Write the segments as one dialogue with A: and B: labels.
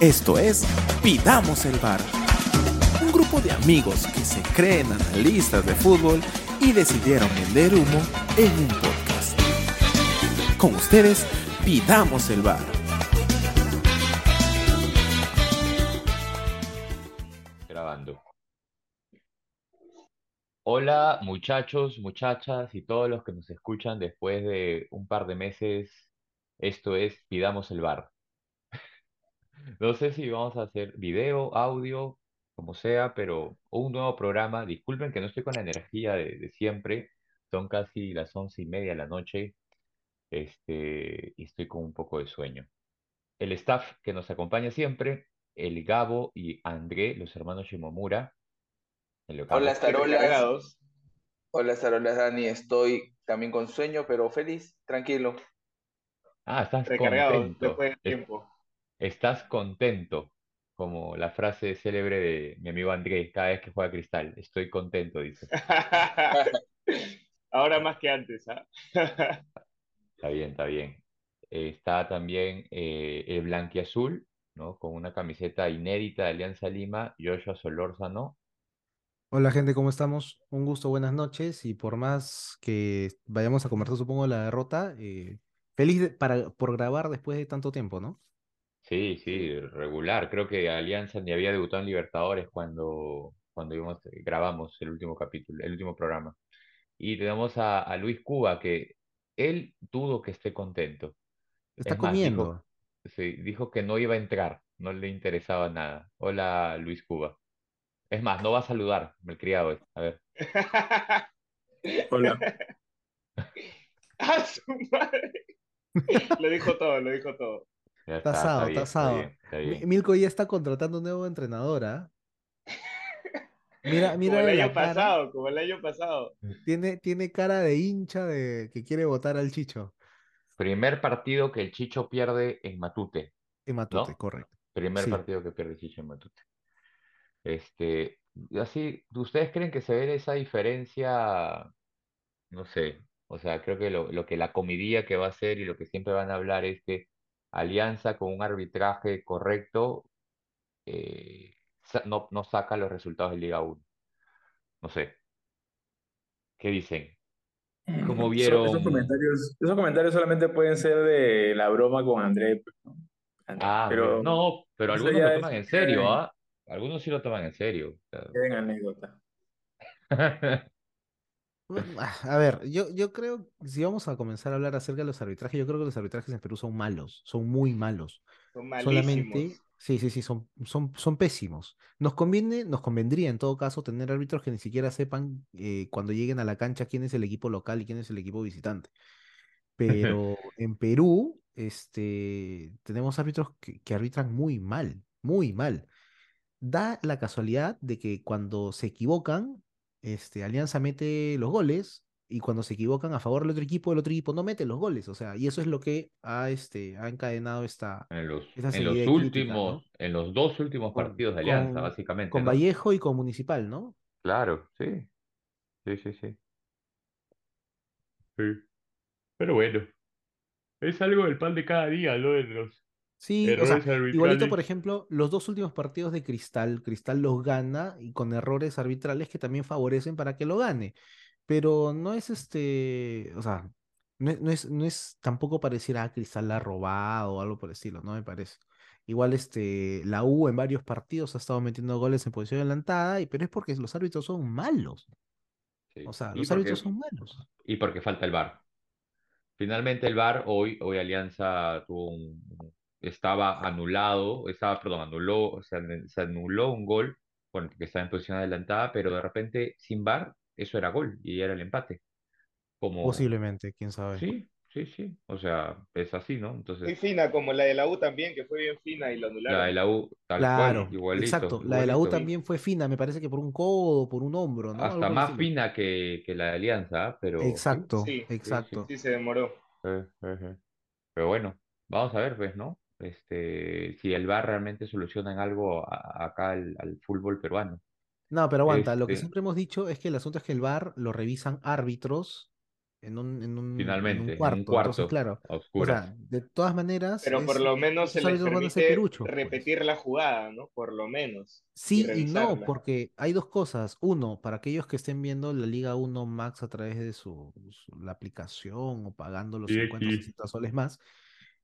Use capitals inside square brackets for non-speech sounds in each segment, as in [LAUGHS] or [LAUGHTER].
A: Esto es Pidamos el Bar. Un grupo de amigos que se creen analistas de fútbol y decidieron vender humo en un podcast. Con ustedes, Pidamos el Bar.
B: Grabando. Hola muchachos, muchachas y todos los que nos escuchan después de un par de meses. Esto es Pidamos el Bar. No sé si vamos a hacer video, audio, como sea, pero un nuevo programa. Disculpen que no estoy con la energía de, de siempre. Son casi las once y media de la noche. Este, y estoy con un poco de sueño. El staff que nos acompaña siempre, el Gabo y André, los hermanos Shimomura.
C: Hola, Tarolas. Hola, Tarolas, Dani. Estoy también con sueño, pero feliz, tranquilo.
B: Ah, estás
D: Recargados
B: contento.
D: después de
B: Es-
D: tiempo.
B: Estás contento, como la frase célebre de mi amigo Andrés cada vez que juega Cristal. Estoy contento, dice. [LAUGHS]
D: Ahora más que antes, ¿ah? [LAUGHS]
B: Está bien, está bien. Eh, está también eh, el blanquiazul, ¿no? Con una camiseta inédita de Alianza Lima, Joshua Solórzano.
E: Hola gente, ¿cómo estamos? Un gusto, buenas noches y por más que vayamos a conversar, supongo, la derrota, eh, feliz de- para, por grabar después de tanto tiempo, ¿no?
B: Sí, sí, regular. Creo que Alianza ni había debutado en Libertadores cuando, cuando íbamos- grabamos el último capítulo, el último programa. Y tenemos a, a Luis Cuba, que él dudo que esté contento.
E: Está
B: Es más, dijo,
E: comiendo.
B: sí, dijo que no iba a entrar, no le interesaba nada. Hola, Luis Cuba. Es más, no va a saludar, malcriado es. A ver, [LAUGHS]
D: Hola. [LAUGHS] [LAUGHS] ¡Ah, su madre! Lo dijo todo, lo dijo todo.
B: Ya
E: Está
B: está, está
E: asado,
B: bien,
E: está
B: está
E: asado.
B: bien, está
E: Mi-
B: bien.
E: Milko ya está contratando un nuevo entrenador, ¿ah? Mira,
D: Como
E: mira
D: el año
E: cara,
D: pasado, como el año pasado.
E: tiene, tiene cara de hincha de que quiere votar al Chicho.
B: Primer partido que el Chicho pierde en Matute,
E: En Matute,
B: ¿no?
E: correcto.
B: Primer
E: Sí.
B: partido que pierde el Chicho en Matute. Este, así, ¿ustedes creen que se ve esa diferencia? No sé, o sea, creo que lo, lo que la comidilla que va a hacer y lo que siempre van a hablar es que Alianza con un arbitraje correcto eh, no, no saca los resultados de Liga 1. No sé, ¿qué dicen? ¿Cómo
F: Eso-
B: vieron?
F: Esos comentarios, esos comentarios solamente pueden ser de la broma con André, pues, ¿no? André,
B: Ah,
F: pero
B: no, pero algunos lo
F: es-
B: toman en serio, ¿ah? Algunos sí lo toman en serio. o sea.
F: queda en anécdota. [LAUGHS]
E: Bueno, ah, A ver, yo, yo creo, si vamos a comenzar a hablar acerca de los arbitrajes, yo creo que los arbitrajes en Perú son malos, son muy malos.
D: Son
E: Solamente,
D: malísimos.
E: sí, sí, sí, son, son, son pésimos. Nos conviene, nos convendría en todo caso tener árbitros que ni siquiera sepan eh, cuando lleguen a la cancha quién es el equipo local y quién es el equipo visitante. [LAUGHS] Pero en Perú, este, tenemos árbitros que, que arbitran muy mal, muy mal. Da la casualidad de que cuando se equivocan, este, Alianza mete los goles y cuando se equivocan a favor del otro equipo, el otro equipo no mete los goles. O sea, y eso es lo que ha, este, ha encadenado esta,
B: En los, en los
E: crítica,
B: últimos,
E: ¿no?
B: en los dos últimos
E: Con,
B: partidos de Alianza,
E: con,
B: básicamente,
E: con
B: ¿no?
E: Vallejo y con Municipal, ¿no?
B: Claro, sí, sí, sí, sí. Sí. Pero bueno, es algo del pan de cada día, ¿no? De los
E: Sí, o sea,
B: errores
E: igualito, por ejemplo, los dos últimos partidos de Cristal, Cristal los gana y con errores arbitrales que también favorecen para que lo gane. Pero no es este, o sea, no es, no es, no es tampoco pareciera a Cristal la ha robado o algo por el estilo, no me parece. Igual este, la U en varios partidos ha estado metiendo goles en posición adelantada, y, pero es porque los árbitros son malos.
B: Sí.
E: O sea, los
B: porque,
E: árbitros son malos.
B: y porque falta el VAR. Finalmente el VAR, hoy, hoy Alianza tuvo un, estaba anulado, estaba, perdón, anuló, o sea, ne- se anuló un gol con el que estaba en posición adelantada, pero de repente sin VAR, eso era gol y era el empate. Como,
E: Posiblemente, quién sabe.
B: sí, sí, sí, o sea, es así, ¿no?
D: Muy
B: Entonces,
D: fina, como la de la U también, que fue bien fina y la
B: la de
D: anularon.
B: la U, tal cual,
E: Claro,
B: igualito,
E: exacto. La de la U
B: igualito.
E: también fue fina, me parece que por un codo, por un hombro, ¿no?
B: Hasta más fina que, que la de Alianza. Pero sí,
E: Exacto,
D: Sí,
B: sí, sí.
E: exacto.
D: sí se demoró.
B: Eh, eh, eh. Pero bueno, vamos a ver, pues, ¿no? Este, si el VAR realmente soluciona en algo a- acá al, al fútbol peruano.
E: No, pero aguanta, lo que
B: Este,
E: siempre hemos dicho es que el asunto es que el VAR lo revisan árbitros en un, en un, en
B: Finalmente, en un
E: cuarto. Entonces,
B: cuarto,
E: claro, o sea, de todas maneras,
D: Pero por
E: es,
D: lo menos se les
E: peruchos, pues.
D: repetir la jugada, ¿no? Por lo menos.
E: Sí y no, porque hay dos cosas. Uno, para aquellos que estén viendo la Liga 1 Max a través de su, su- la aplicación o pagando los
B: Sí,
E: 50 o
B: sí.
E: 60 soles más,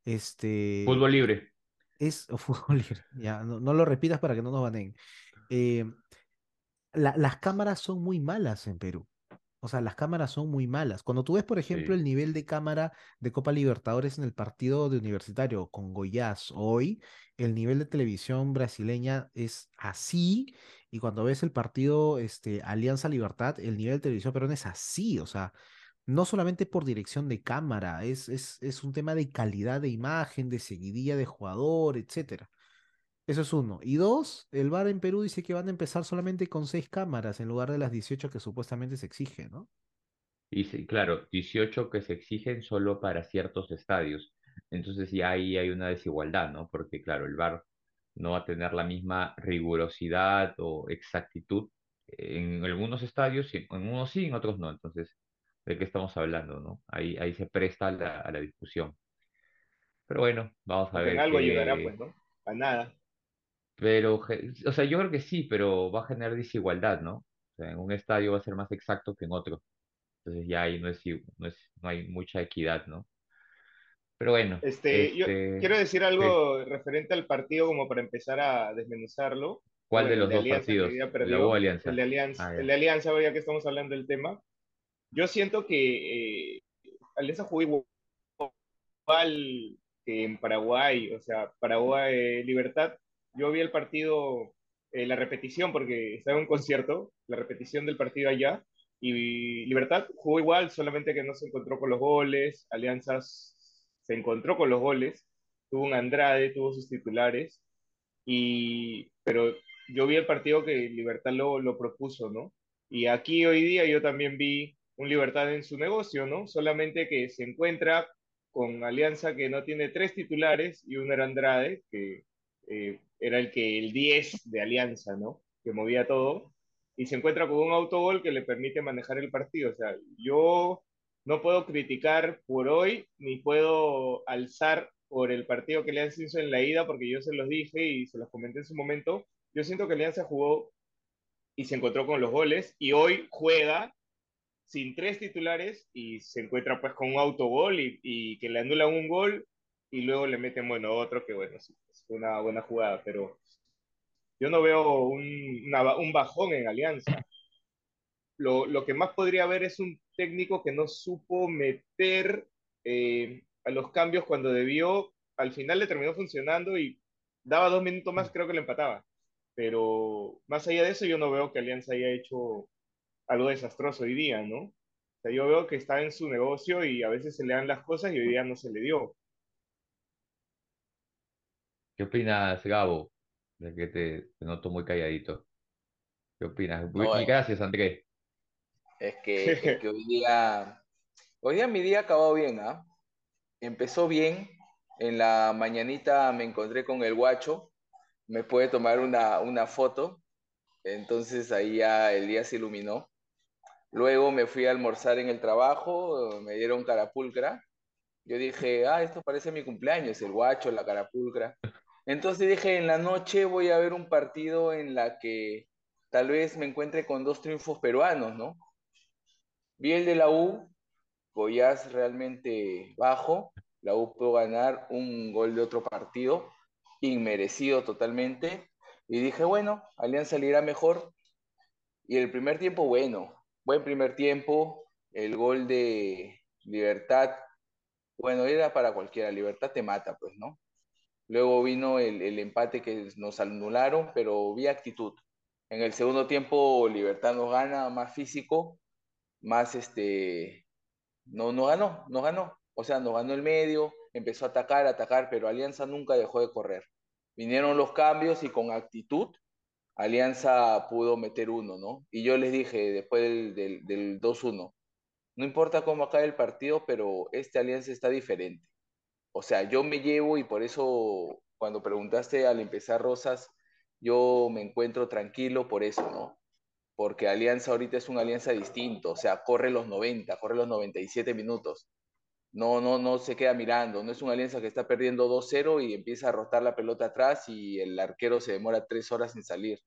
E: este,
B: Fútbol libre.
E: es o [LAUGHS] fútbol libre. Ya, no, no lo repitas para que no nos baneen. Eh, la- las cámaras son muy malas en Perú. O sea, las cámaras son muy malas. Cuando tú ves, por ejemplo,
B: Sí.
E: el nivel de cámara de Copa Libertadores en el partido de Universitario con Goiás hoy, el nivel de televisión brasileña es así. Y cuando ves el partido este, Alianza Libertad, el nivel de televisión peruana es así. O sea, no solamente por dirección de cámara, es, es, es un tema de calidad de imagen, de seguidilla de jugador, etcétera. Eso es uno. Y dos, el VAR en Perú dice que van a empezar solamente con seis cámaras en lugar de las 18 que supuestamente se exige, ¿no?
B: Y sí, claro, 18 que se exigen solo para ciertos estadios. Entonces ya ahí hay una desigualdad, ¿no? Porque claro, el VAR no va a tener la misma rigurosidad o exactitud en algunos estadios, en unos sí, en otros no. Entonces, ¿de qué estamos hablando, no? Ahí, ahí se presta a la, a la discusión. Pero bueno, vamos a
D: Porque en
B: ver
D: algo ayudará,
B: qué...
D: pues, ¿no? A nada.
B: Pero, o sea, yo creo que sí, pero va a generar desigualdad, ¿no? O sea, en un estadio va a ser más exacto que en otro. Entonces ya ahí no es, no es, no hay mucha equidad, ¿no? Pero bueno,
D: Este, yo
B: este,
D: quiero decir algo referente al partido como para empezar a desmenuzarlo.
B: ¿Cuál de
D: Bueno, el
B: los
D: de
B: dos
D: Alianza que
B: partidos? ¿La U Alianza?
D: el de Alianza,
B: Ah,
D: el de Alianza, ya que estamos hablando del tema. Yo siento que eh, Alianza jugó igual que en Paraguay, o sea, Paraguay eh, Libertad. Yo vi el partido, eh, la repetición, porque estaba en un concierto, la repetición del partido allá, y Libertad jugó igual, solamente que no se encontró con los goles, Alianzas se encontró con los goles, tuvo un Andrade, tuvo sus titulares, y, pero yo vi el partido que Libertad lo, lo propuso, ¿no? Y aquí hoy día yo también vi un Libertad en su negocio, ¿no? Solamente que se encuentra con Alianza que no tiene tres titulares y uno era Andrade, que eh, era el que el 10 de Alianza, ¿no? Que movía todo. Y se encuentra con un autogol que le permite manejar el partido. O sea, yo no puedo criticar por hoy, ni puedo alzar por el partido que Alianza hizo en la ida, porque yo se los dije y se los comenté en su momento. Yo siento que Alianza jugó y se encontró con los goles y hoy juega sin tres titulares y se encuentra pues con un autogol y, que le anulan un gol y luego le meten, bueno, otro que bueno, sí, es una buena jugada, pero yo no veo un, una, un bajón en Alianza. Lo, lo, que más podría haber es un técnico que no supo meter eh, a los cambios cuando debió, al final le terminó funcionando y daba dos minutos más, creo que le empataba. Pero más allá de eso, yo no veo que Alianza haya hecho algo desastroso hoy día, ¿no? O sea, yo veo que está en su negocio y a veces se le dan las cosas y hoy día no se le dio.
B: ¿Qué opinas, Gabo? De que te, te noto muy calladito. ¿Qué opinas?
C: No,
B: Y
C: eh,
B: gracias, André.
C: es que, [LAUGHS] es que hoy día, hoy día mi día acabó bien, ¿ah? Empezó bien. En la mañanita me encontré con el guacho, me puede tomar una, una foto, entonces ahí ya el día se iluminó. Luego me fui a almorzar en el trabajo, me dieron carapulcra. Yo dije, ah, esto parece mi cumpleaños, el guacho, la carapulcra. Entonces dije, en la noche voy a ver un partido en la que tal vez me encuentre con dos triunfos peruanos, ¿no? Vi el de la U, Goiás realmente bajo, la U pudo ganar un gol de otro partido, inmerecido totalmente, y dije, bueno, Alianza le mejor. Y el primer tiempo, bueno, buen primer tiempo, el gol de Libertad, bueno, era para cualquiera, Libertad te mata, pues, ¿no? Luego vino el, el empate que nos anularon, pero vi actitud. En el segundo tiempo, Libertad nos gana, más físico, más este, no, no ganó, no ganó. O sea, nos ganó el medio, empezó a atacar, a atacar, pero Alianza nunca dejó de correr. Vinieron los cambios y con actitud, Alianza pudo meter uno, ¿no? Y yo les dije después del, del, del 2-1, no importa cómo acabe el partido, pero este Alianza está diferente. O sea, yo me llevo y por eso cuando preguntaste al empezar Rosas, yo me encuentro tranquilo por eso, ¿no? porque Alianza ahorita es una alianza distinto, o sea, corre los 90, corre los 97 minutos. No, no, no se queda mirando, no es una alianza que está perdiendo 2-0 y empieza a rotar la pelota atrás y el arquero se demora tres horas en salir.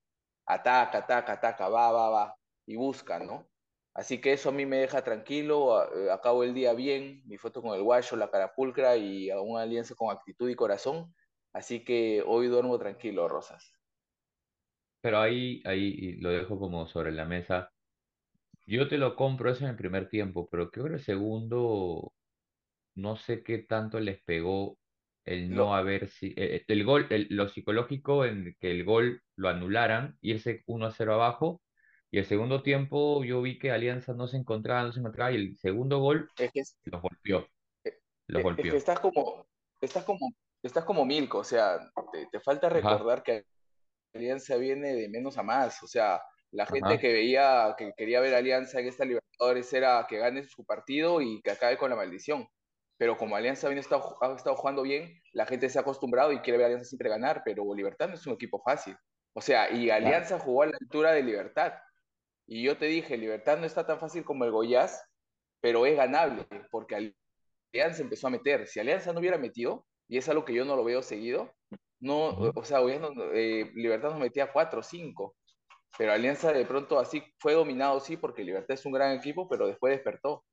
C: Ataca, ataca, ataca, va, va, va, y busca, ¿no? Así que eso a mí me deja tranquilo, eh, acabo el día bien, mi foto con el guayo, la carapulcra y una alianza con actitud y corazón. Así que hoy duermo tranquilo, Rosas.
B: Pero ahí, ahí lo dejo como sobre la mesa. Yo te lo compro eso en el primer tiempo, pero creo que el segundo no sé qué tanto les pegó el no,
C: No,
B: haber si eh, eh, el gol, el- lo psicológico en que el gol lo anularan, irse 1 a 0 abajo, y el segundo tiempo yo vi que Alianza no se encontraba, no se encontraba, y el segundo gol
C: es que,
B: los golpeó, los
C: es es que
B: golpeó.
C: estás como, estás como, estás como Milko, o sea, te, te falta
B: Ajá,
C: recordar que Alianza viene de menos a más. O sea, la gente
B: ajá,
C: que veía, que quería ver Alianza en esta Libertadores era que gane su partido y que acabe con la maldición. Pero como Alianza viene estado, ha estado jugando bien, la gente se ha acostumbrado y quiere ver a Alianza siempre ganar, pero Libertad no es un equipo fácil. O sea, y
B: claro.
C: Alianza jugó a la altura de Libertad. Y yo te dije, Libertad no está tan fácil como el Goiás, pero es ganable, porque Alianza empezó a meter. Si Alianza no hubiera metido, y es algo que yo no lo veo seguido, no, o sea, Goiás no- eh, Libertad nos metía cuatro o cinco. Pero Alianza de pronto así fue dominado, sí, porque Libertad es un gran equipo, pero después despertó.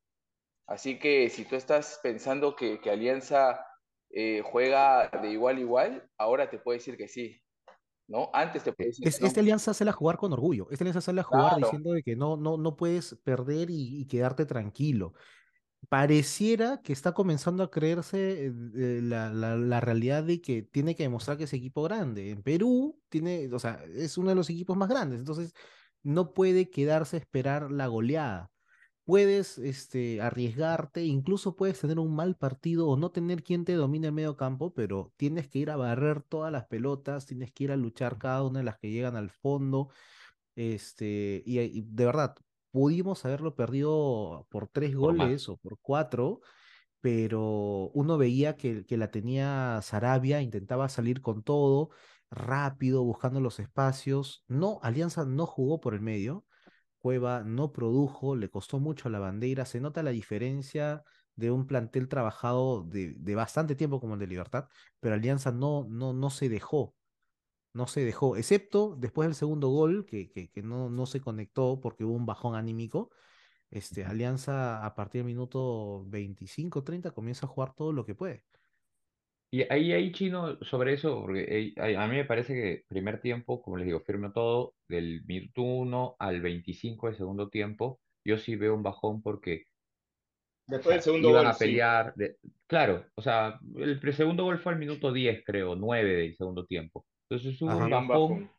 C: Así que si tú estás pensando que, que Alianza eh, juega de igual a igual, ahora te puedo decir que sí, ¿no? Antes te decir
E: Es,
C: que no.
E: esta alianza hace la jugar con orgullo. Esta alianza hace la jugar
C: Claro,
E: diciendo de que no, no, no puedes perder y, y quedarte tranquilo. Pareciera que está comenzando a creerse eh, eh, la, la- la realidad de que tiene que demostrar que es equipo grande. En Perú tiene, o sea, es uno de los equipos más grandes, entonces no puede quedarse a esperar la goleada. Puedes este, arriesgarte, incluso puedes tener un mal partido o no tener quien te domine el medio campo, pero tienes que ir a barrer todas las pelotas, tienes que ir a luchar cada una de las que llegan al fondo. Este, y, y de verdad, pudimos haberlo perdido por tres
B: Por
E: goles o por cuatro, pero uno veía que, que la tenía Sarabia, intentaba salir con todo, rápido, buscando los espacios. No, Alianza no jugó por el medio. Cueva no produjo, le costó mucho a la bandera. Se nota la diferencia de un plantel trabajado de, de bastante tiempo como el de Libertad, pero Alianza no, no, no se dejó no se dejó, excepto después del segundo gol, que, que, que no, no se conectó porque hubo un bajón anímico. Este. Alianza a partir del minuto 25 30 comienza a jugar todo lo que puede.
B: Y ahí, ahí, Chino, sobre eso, porque eh, a a mí me parece que primer tiempo, como les digo, firme todo, del minuto uno al 25 del segundo tiempo, yo sí veo un bajón porque o
D: Después del
B: sea,
D: segundo
B: iban
D: gol,
B: a
D: sí.
B: pelear. de- Claro, o sea, el pre- segundo gol fue al minuto 10 creo, 9 del segundo tiempo. Entonces hubo un
D: Sí,
E: Ajá.
D: un
B: bajón
D: bajón.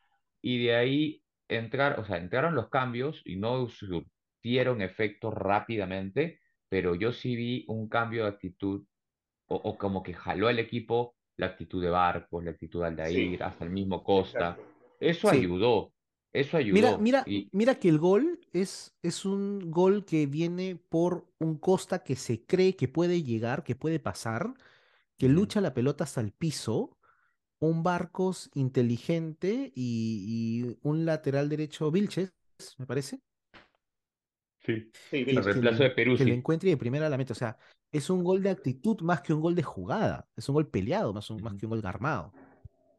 B: y de ahí entrar, o sea, entraron los cambios y no surtieron efecto rápidamente, pero yo sí vi un cambio de actitud o, o como que jaló al equipo la actitud de Barcos, la actitud de
D: Sí,
B: Aldair, hasta el mismo Costa.
D: exacto.
B: Eso
E: Sí,
B: ayudó, eso
E: mira,
B: ayudó.
E: mira,
B: Y
E: mira que el gol es, es un gol que viene por un Costa que se cree que puede llegar, que puede pasar, que lucha la pelota hasta el piso, un Barcos inteligente y, y un lateral derecho, Vilches, me parece
B: sí,
D: Sí,
B: el
E: le,
B: reemplazo de
E: en- que le
B: Peruzzi.
E: encuentre de primera a la meta. O sea, es un gol de actitud más que un gol de jugada. Es un gol peleado más, un- más que un gol armado.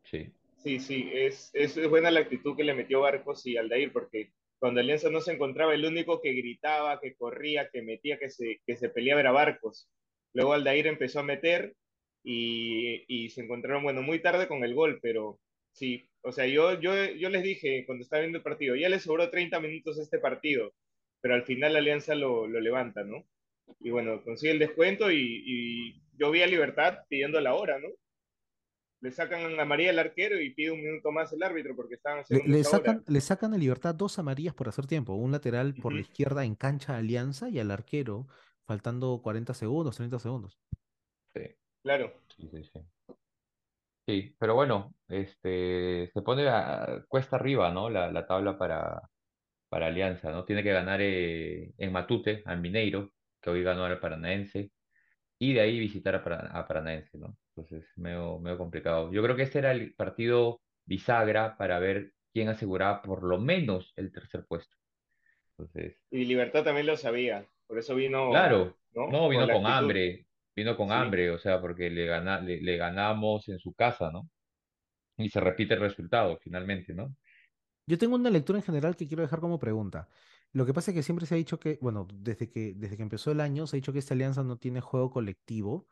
B: Sí.
D: Sí, sí, es, es, es buena la actitud que le metió Barcos y Aldair, porque cuando Alianza no se encontraba, el único que gritaba, que corría, que metía, que se, que se peleaba era Barcos. Luego Aldair empezó a meter y, y se encontraron, bueno, muy tarde con el gol, pero sí, o sea, yo, yo, yo les dije cuando estaba viendo el partido, ya les sobró 30 minutos este partido, pero al final la Alianza lo, lo levanta, ¿no? Y bueno, consigue el descuento y, y yo vi a Libertad pidiendo la hora, ¿no? le sacan a María el arquero y pide un minuto más el árbitro porque estaban
E: Le,
D: haciendo
E: le
D: hora.
E: sacan, le sacan a Libertad dos amarillas por hacer tiempo. Un lateral por la izquierda en cancha de Alianza y al arquero faltando 40 segundos, 30 segundos.
B: Sí,
D: Claro,
B: sí, sí, sí. Sí, pero bueno, este, se pone a- cuesta arriba, ¿no? La, la tabla para, para Alianza, ¿no? Tiene que ganar eh, en Matute, al Mineiro, que hoy ganó al Paranaense, y de ahí visitar a, a Paranaense, ¿no? Entonces, medio, medio complicado. Yo creo que este era el partido bisagra para ver quién aseguraba por lo menos el tercer puesto. Entonces,
D: Y Libertad también lo sabía, por eso vino,
B: claro,
D: ¿no?
B: no,
D: Con
B: vino con
D: actitud.
B: hambre, vino con
D: Sí.
B: hambre, o sea, porque le gana, le, le ganamos en su casa, ¿no? Y se repite el resultado finalmente, ¿no?
E: Yo tengo una lectura en general que quiero dejar como pregunta. Lo que pasa es que siempre se ha dicho que, bueno, desde que, desde que empezó el año se ha dicho que esta alianza no tiene juego colectivo,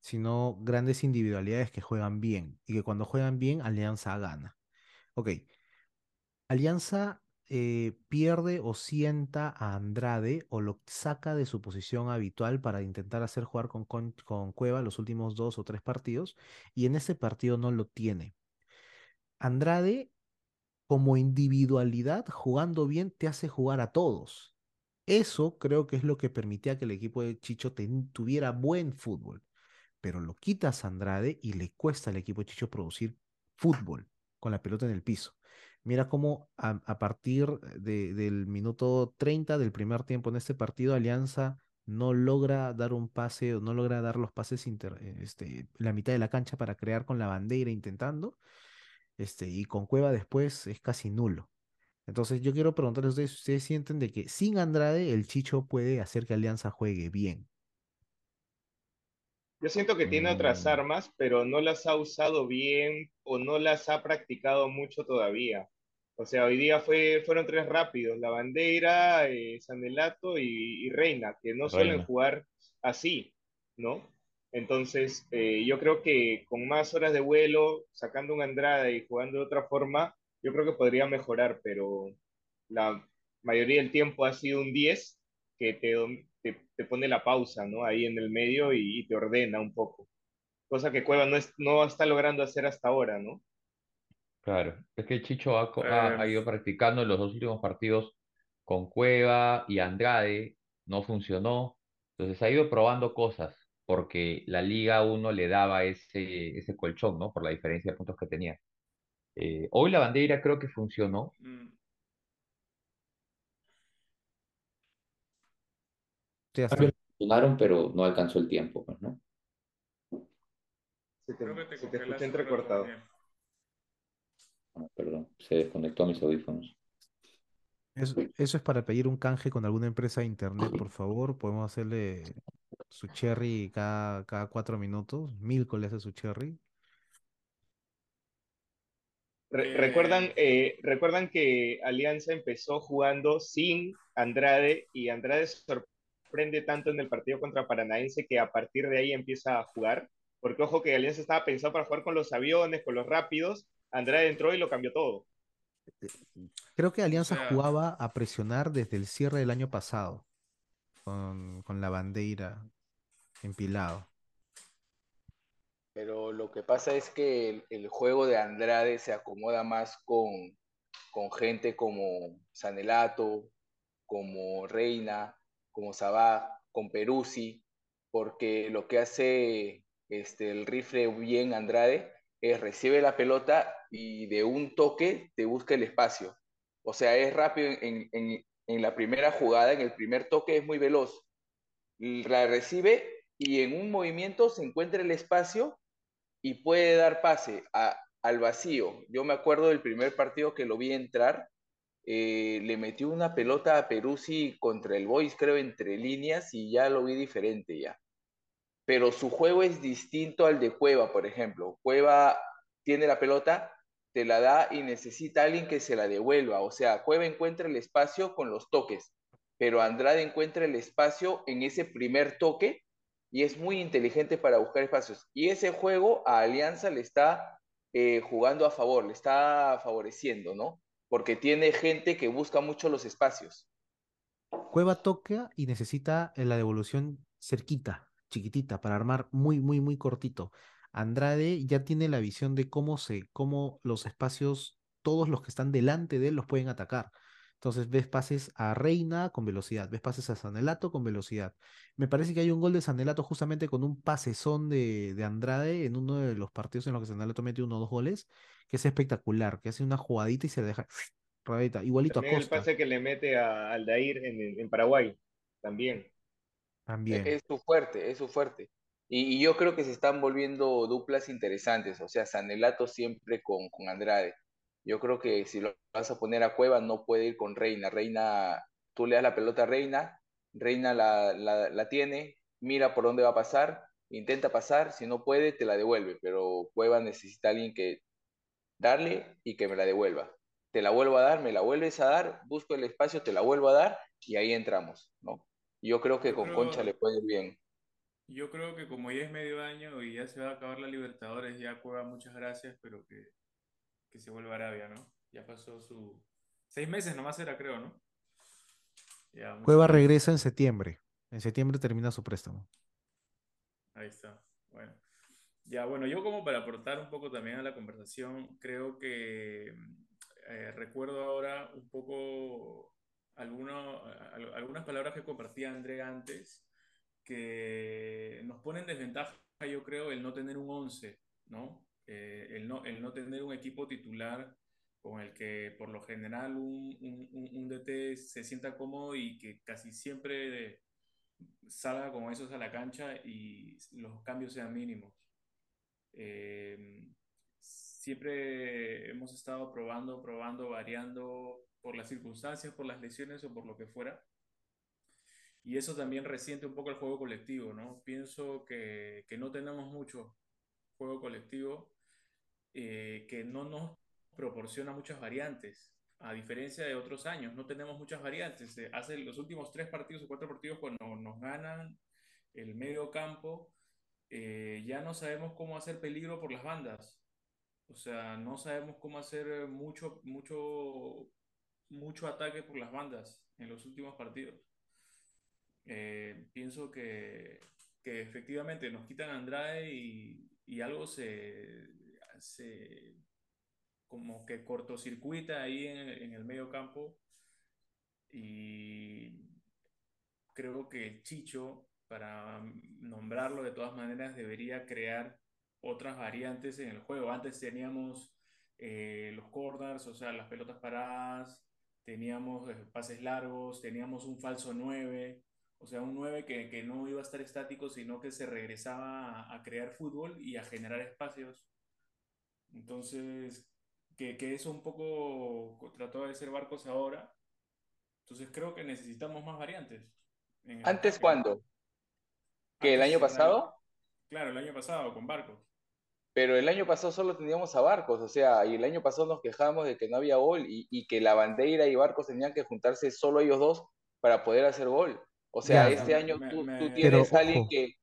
E: sino grandes individualidades que juegan bien y que cuando juegan bien, Alianza gana. Ok, Alianza eh, pierde o sienta a Andrade o lo saca de su posición habitual para intentar hacer jugar con, con, con Cueva los últimos dos o tres partidos y en ese partido no lo tiene. Andrade como individualidad, jugando bien, te hace jugar a todos. Eso creo que es lo que permitía que el equipo de Chicho tuviera buen fútbol. Pero lo quitas a Andrade y le cuesta al equipo de Chicho producir fútbol con la pelota en el piso. Mira cómo a, partir de- del minuto 30 del primer tiempo en este partido, Alianza no logra dar un pase o no logra dar los pases inter- eh, este, la mitad de la cancha para crear con la bandera intentando este, y con Cueva después es casi nulo. Entonces yo quiero preguntarles a ustedes si ustedes sienten de que sin Andrade el Chicho puede hacer que Alianza juegue bien.
D: Yo siento que tiene otras
B: Mm,
D: armas, pero no las ha usado bien o no las ha practicado mucho todavía. O sea, hoy día fue, fueron tres rápidos, La Bandera, eh, Sanelato y, y Reina, que no suelen jugar así, ¿no? Entonces, eh, yo creo que con más horas de vuelo, sacando un Andrade y jugando de otra forma, yo creo que podría mejorar, pero la mayoría del tiempo ha sido un 10 que te, te, te pone la pausa, ¿no? Ahí en el medio y, y te ordena un poco. Cosa que Cueva no, es, no está logrando hacer hasta ahora, ¿no?
B: Claro, es que Chicho ha, co- ha- ha
F: Eh,
B: ido practicando en los dos últimos partidos con Cueva y Andrade, no funcionó, entonces ha ido probando cosas, porque la Liga uno le daba ese, ese colchón, ¿no? Por la diferencia de puntos que tenía. Eh, hoy la bandera creo que funcionó,
F: mm,
E: Sí, hasta-
B: funcionaron, pero no alcanzó el tiempo, pues, ¿no?
D: Se te,
F: creo que te
D: se te escucha entrecortado.
B: Ah, perdón, se desconectó mis audífonos.
E: Eso, eso es para pedir un canje con alguna empresa de internet, por favor. Podemos hacerle su cherry cada, cada cuatro minutos. Milko le hace su cherry.
D: Re-
F: Eh,
D: recuerdan, eh, recuerdan que Alianza empezó jugando sin Andrade y Andrade sorprende tanto en el partido contra Paranaense que a partir de ahí empieza a jugar. Porque ojo que Alianza estaba pensado para jugar con los aviones, con los rápidos. Andrade entró y lo cambió todo.
E: Creo que
F: o
E: Alianza
F: sea,
E: jugaba a presionar desde el cierre del año pasado, con, con la bandera empilado.
C: Pero lo que pasa es que el, juego de Andrade se acomoda más con, con gente como Sanelato, como Reina, como Sabá, con Peruzzi, porque lo que hace este, el rifle bien Andrade es recibe la pelota y de un toque te busca el espacio. O sea, es rápido en, en, en la primera jugada, en el primer toque es muy veloz. La recibe y en un movimiento se encuentra el espacio y puede dar pase al vacío. Yo me acuerdo del primer partido que lo vi entrar, eh, le metió una pelota a Peruzzi contra el Boys, creo, entre líneas y ya lo vi diferente ya. Pero su juego es distinto al de Cueva, por ejemplo. Cueva tiene la pelota, te la da y necesita alguien que se la devuelva. O sea, Cueva encuentra el espacio con los toques, pero Andrade encuentra el espacio en ese primer toque y es muy inteligente para buscar espacios. Y ese juego a Alianza le está eh, jugando a favor, le está favoreciendo, ¿no? Porque tiene gente que busca mucho los espacios.
E: Cueva toca y necesita eh, la devolución cerquita, chiquitita, para armar muy, muy, muy cortito. Andrade ya tiene la visión de cómo se, cómo los espacios, todos los que están delante de él los pueden atacar. Entonces ves pases a Reina con velocidad, ves pases a Sanelato con velocidad. Me parece que hay un gol de Sanelato justamente con un pasezón de, de Andrade en uno de los partidos en los que Sanelato mete uno o dos goles, que es espectacular, que hace una jugadita y se la deja [SNIFFS] rodadita, igualito a
D: También el
E: Costa
D: pase que le mete a Aldair en, en Paraguay. También.
E: también.
C: Es su fuerte, es su fuerte. Y, y yo creo que se están volviendo duplas interesantes, o sea, Sanelato siempre con, con Andrade. Yo creo que si lo vas a poner a Cueva no puede ir con Reina. Reina tú le das la pelota a Reina, Reina la, la, la tiene, mira por dónde va a pasar, intenta pasar, si no puede, te la devuelve, pero Cueva necesita a alguien que darle y que me la devuelva. Te la vuelvo a dar, me la vuelves a dar, busco el espacio, te la vuelvo a dar y ahí entramos, ¿no? Yo creo que
G: Yo
C: con Concha le puede ir bien.
G: yo creo que como ya es medio año y ya se va a acabar la Libertadores, ya Cueva, muchas gracias, pero que, que se vuelva a Arabia, ¿no? Ya pasó su... Seis meses nomás era, creo, ¿no? Ya,
E: Cueva regresa en septiembre. En septiembre termina su préstamo.
G: Ahí está. Bueno. Ya, bueno, yo como para aportar un poco también a la conversación, creo que eh, recuerdo ahora un poco alguno- al- algunas palabras que compartía André antes, que nos pone en desventaja, yo creo, el no tener un 11, ¿no? Eh, el no, el no tener un equipo titular con el que por lo general un, un, un- DT se sienta cómodo y que casi siempre salga con esos a la cancha y los cambios sean mínimos. Eh, siempre hemos estado probando, probando, variando por las circunstancias, por las lesiones o por lo que fuera. Y eso también resiente un poco el juego colectivo, ¿no? Pienso que, que no tenemos mucho juego colectivo eh, que no nos proporciona muchas variantes. A diferencia de otros años, no tenemos muchas variantes. Eh, hace los últimos tres partidos o cuatro partidos cuando nos ganan el medio campo, eh, ya no sabemos cómo hacer peligro por las bandas. O sea, no sabemos cómo hacer mucho, mucho, mucho ataque por las bandas en los últimos partidos. Eh, pienso que, efectivamente nos quitan a Andrade y algo se, se como que cortocircuita ahí en, en el medio campo y creo que Chicho, para nombrarlo de todas maneras, debería crear otras variantes en el juego. Antes teníamos eh, los corners, o sea, las pelotas paradas, teníamos eh, pases largos, teníamos un falso 9, o sea, un 9 que, que no iba a estar estático, sino que se regresaba a, a crear fútbol y a generar espacios. Entonces, que, que eso un poco trató de ser Barcos ahora. Entonces creo que necesitamos más variantes en el
C: ¿Antes
G: ataque.
C: cuándo? ¿Que el año pasado?
G: Claro, el año pasado con Barcos.
C: Pero el año pasado solo teníamos a Barcos, o sea, y el año pasado nos quejábamos de que no había gol y, y que la Bandeira y Barcos tenían que juntarse solo ellos dos para poder hacer gol. O sea,
E: Ya.
C: este
G: Me-
C: año
G: me-
C: tú,
G: me-
C: tú
G: Pero,
C: tienes a alguien
E: ojo.
C: que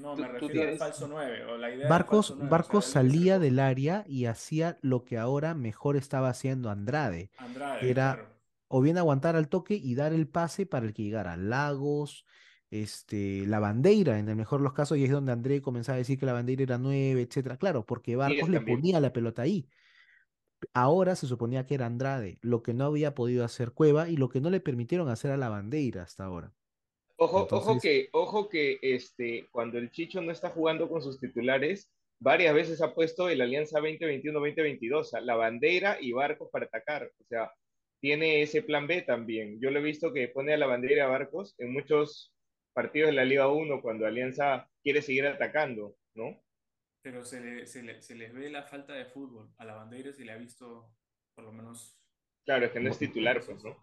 G: No, me refiero al falso 9 o la idea del
E: Barcos,
G: falso 9.
E: Barcos
G: o sea,
E: salía del área y hacía lo que ahora mejor estaba haciendo Andrade,
G: Andrade,
E: era
G: claro.
E: o bien aguantar al toque y dar el pase para el que llegara. Lagos, este, la bandeira, en el mejor de los casos, y es donde André comenzaba a decir que la bandeira era nueve, etcétera. Claro, porque Barcos le ponía la pelota ahí. Ahora se suponía que era Andrade, lo que no había podido hacer Cueva y lo que no le permitieron hacer a la bandeira hasta ahora.
D: Ojo, ojo que, ojo que este, cuando el Chicho no está jugando con sus titulares, varias veces ha puesto el Alianza 2021-2022, o sea, la bandera y barcos para atacar. O sea, tiene ese plan B también. Yo lo he visto que pone a la bandera y a barcos en muchos partidos de la Liga 1 cuando Alianza quiere seguir atacando, ¿no?
G: Pero se, le- se, le- se les ve la falta de fútbol. A la bandera se le ha visto, por lo menos,
D: Claro, es que no es titular, pues, ¿no?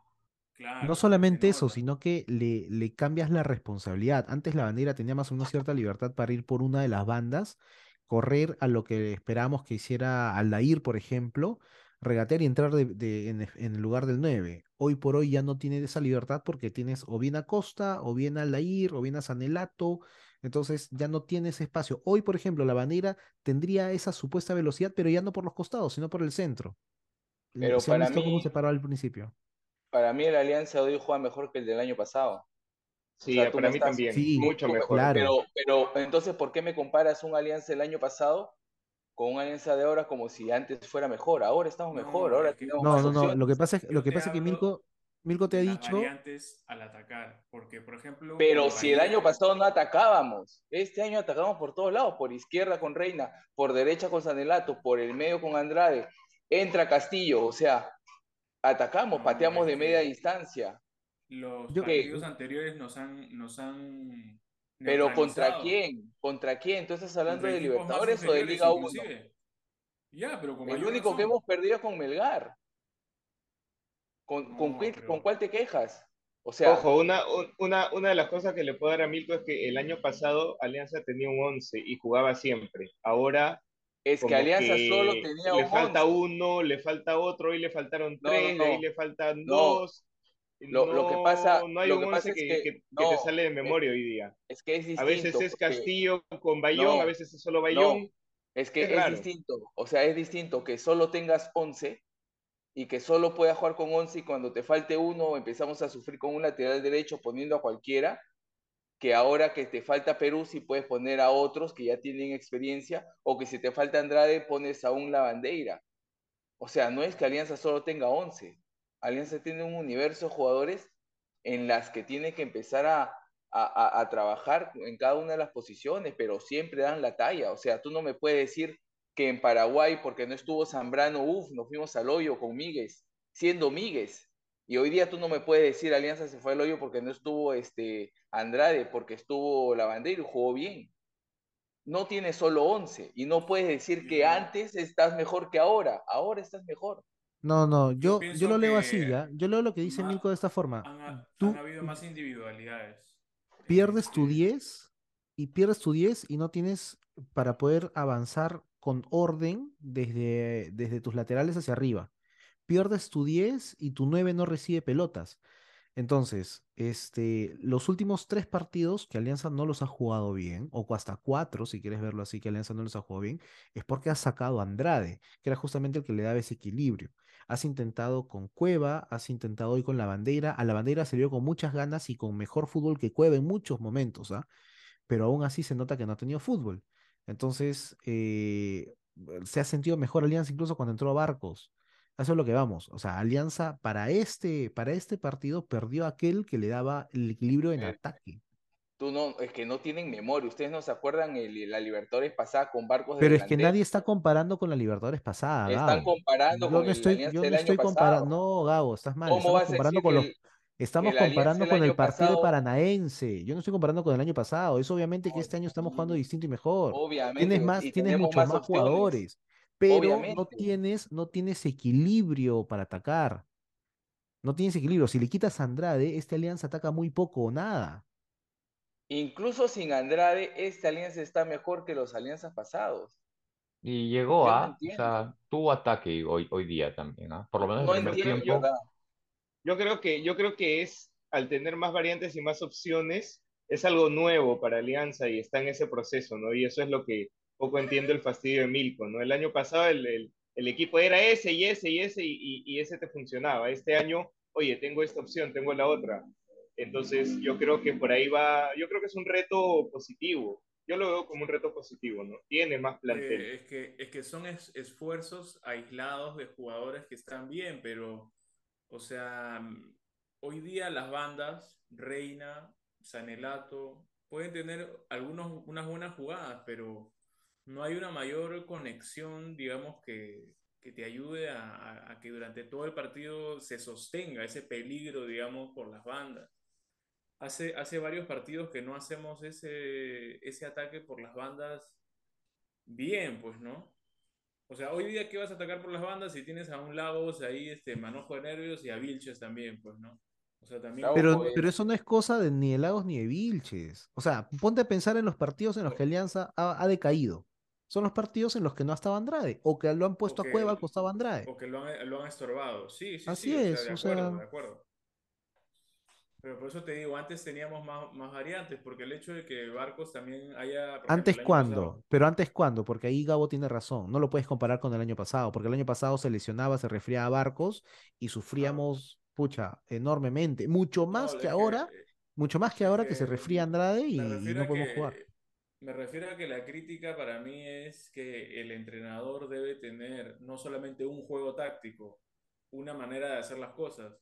G: Claro.
E: No solamente eso, sino que le, le cambias la responsabilidad. Antes la bandera tenía más o menos cierta libertad para ir por una de las bandas, correr a lo que esperábamos que hiciera Aldair, por ejemplo, regatear y entrar de- de- en, en el lugar del 9. Hoy por hoy ya no tiene esa libertad porque tienes o bien a Costa, o bien a Aldair, o bien a Sanelato. Entonces ya no tienes espacio. Hoy, por ejemplo, la bandera tendría esa supuesta velocidad, pero ya no por los costados, sino por el centro.
C: Pero
E: ¿Se
C: para
E: cómo se paró al principio?
C: Para mí el Alianza de hoy juega mejor que el del año pasado.
D: Sí,
C: sea,
D: para mí
C: estás-
D: también,
E: Sí,
D: mucho mejor.
E: claro.
C: Pero, pero entonces, ¿por qué me comparas un Alianza del año pasado con un Alianza de ahora como si antes fuera mejor? Ahora estamos
G: No,
C: mejor, ahora
G: es que-
C: tenemos
E: No,
C: más
E: no, no. Lo que pasa es, lo que pasa es que Milko, Milko te ha
G: las
E: dicho,
G: variantes al atacar. Porque, por ejemplo,
C: Pero si el año pasado no atacábamos, este año atacamos por todos lados, por izquierda con Reina, por derecha con Sanelato, por el medio con Andrade, entra Castillo, o sea, atacamos,
G: No,
C: pateamos
G: es
C: de media distancia.
G: los
E: Yo-
G: partidos anteriores nos han, nos han
C: Pero ¿contra quién? ¿Contra quién? ¿Tú estás hablando de Libertadores o de Liga 1?
G: inclusive. Ya, pero con
C: El único que hemos perdido es con Melgar. ¿Con, con
G: No,
C: qué-
G: pero-
C: con cuál te quejas? O sea,
D: Ojo, una, una, una de las cosas que le puedo dar a Milko es que el año pasado Alianza tenía un 11 y jugaba siempre. Ahora
C: es que Alianza
D: que
C: solo tenía
D: le
C: un
D: falta
C: 11.
D: uno, le falta otro, hoy le faltaron
C: No,
D: tres,
C: no, no.
D: le faltan dos.
C: Lo- lo que pasa-
D: No hay
C: lo
D: un
C: que pasa
D: 11
C: es
D: que, te sale de
C: eh,
D: memoria hoy día.
C: Es que es distinto.
D: A veces es Castillo con Bayón, a veces es solo Bayón.
C: Es que
D: Es
C: distinto. O sea, es distinto que solo tengas 11 y que solo puedas jugar con 11 y cuando te falte uno empezamos a sufrir con un lateral derecho poniendo a cualquiera, que ahora que te falta Perú si puedes poner a otros que ya tienen experiencia o que si te falta Andrade pones a un Lavandeira. O sea, no es que Alianza solo tenga 11. Alianza tiene un universo de jugadores en las que tiene que empezar a, a, a- trabajar en cada una de las posiciones, pero siempre dan la talla. O sea, tú no me puedes decir que en Paraguay, porque no estuvo Zambrano, uff, nos fuimos al hoyo con Míguez, siendo Míguez. Y hoy día tú no me puedes decir Alianza se fue al hoyo porque no estuvo este Andrade, porque estuvo Lavandeiro y jugó bien. No tiene solo 11 y no puedes decir que antes estás mejor que ahora. Ahora estás mejor.
E: No, no,
G: Yo
E: yo, lo leo así, ¿ya? Yo leo lo que dice Milko de esta forma.
G: Han, ha-
E: Tú
G: han habido más individualidades.
E: pierdes tu
G: Este,
E: 10 y pierdes tu 10 y no tienes para poder avanzar con orden desde, desde tus laterales hacia arriba. Pierdes tu 10 y tu 9 no recibe pelotas. Entonces, este, los últimos tres partidos que Alianza no los ha jugado bien, o hasta cuatro, si quieres verlo así, que Alianza no los ha jugado bien, es porque has sacado a Andrade, que era justamente el que le daba ese equilibrio. Has intentado con Cueva, has intentado hoy con la bandera. A la bandera se vio con muchas ganas y con mejor fútbol que Cueva en muchos momentos, ¿ah? Pero aún así se nota que no ha tenido fútbol. Entonces, eh, se ha sentido mejor Alianza incluso cuando entró a Barcos. Eso es lo que vamos. O sea, Alianza para este, para este partido perdió aquel que le daba el equilibrio en
C: Eh,
E: ataque.
C: Tú no, es que no tienen memoria. Ustedes no se acuerdan el, la Libertadores pasada con barcos de
E: Pero es que nadie está comparando con la Libertadores pasada,
C: Están
E: Gabo.
C: comparando
E: Yo
C: con
E: no
C: el
E: estoy, yo no estoy comparando. No, Gabo, estás mal.
C: ¿Cómo
E: Estamos comparando con los.
C: el,
E: Estamos
C: el
E: comparando con el partido
C: pasado-
E: paranaense. Yo no estoy comparando con el año pasado. Es obviamente que este año estamos jugando distinto y mejor.
C: obviamente,
E: Tienes más, tienes muchos
C: más
E: jugadores, pero no tienes, no tienes equilibrio para atacar. No tienes equilibrio. Si le quitas a Andrade, esta alianza ataca muy poco o nada.
C: Incluso sin Andrade, esta alianza está mejor que los alianzas pasados.
B: Y llegó
C: Yo no
B: a, o sea, tuvo ataque hoy, hoy día también, ¿ah? Por lo menos
C: No
B: el primer tiempo.
D: Yo creo que, yo creo que es, al tener más variantes y más opciones, es algo nuevo para Alianza y está en ese proceso, ¿no? Y eso es lo que poco entiendo el fastidio de Milko, ¿no? El año pasado el, el, el equipo era ese y ese y ese y, y, y ese te funcionaba. Este año, oye, tengo esta opción, tengo la otra. Entonces yo creo que por ahí va, yo creo que es un reto positivo. Yo lo veo como un reto positivo, ¿no? Tiene más plantel.
G: Eh, es, que, es que son es- esfuerzos aislados de jugadores que están bien, pero, o sea, hoy día las bandas, Reina, Sanelato, pueden tener algunos, unas buenas jugadas, pero no hay una mayor conexión, digamos, que, que te ayude a, a- a que durante todo el partido se sostenga ese peligro, digamos, por las bandas. Hace, hace varios partidos que no hacemos ese, ese ataque por las bandas bien, pues, ¿no? O sea, hoy día que vas a atacar por las bandas si tienes a un Lagos ahí, este, manojo de nervios y a Vilches también, pues, ¿no? O sea, también...
E: Pero, pero eso no es cosa de ni de Lagos ni de Vilches. O sea, ponte a pensar en los partidos en los que Alianza ha, ha decaído. Son los partidos en los que no estaba Andrade o que lo han puesto a Cueva al costado de Andrade.
G: O que lo han, lo han estorbado. Sí, sí,
E: Así
G: sí, o sea,
E: es,
G: de
E: o
G: acuerdo,
E: sea-
G: de acuerdo. Pero por eso te digo, antes teníamos más, más variantes, porque el hecho de que Barcos también haya...
E: ¿Antes cuándo?
G: pasado-
E: Pero antes cuándo, porque ahí Gabo tiene razón. No lo puedes comparar con el año pasado, porque el año pasado se lesionaba, se resfriaba a Barcos y sufríamos, pucha, enormemente. Mucho más
G: No,
E: que ahora,
G: eh,
E: mucho más que ahora que se resfría Andrade y, no podemos
G: que,
E: jugar.
G: Me refiero a que la crítica para mí es que el entrenador debe tener no solamente un juego táctico, una manera de hacer las cosas.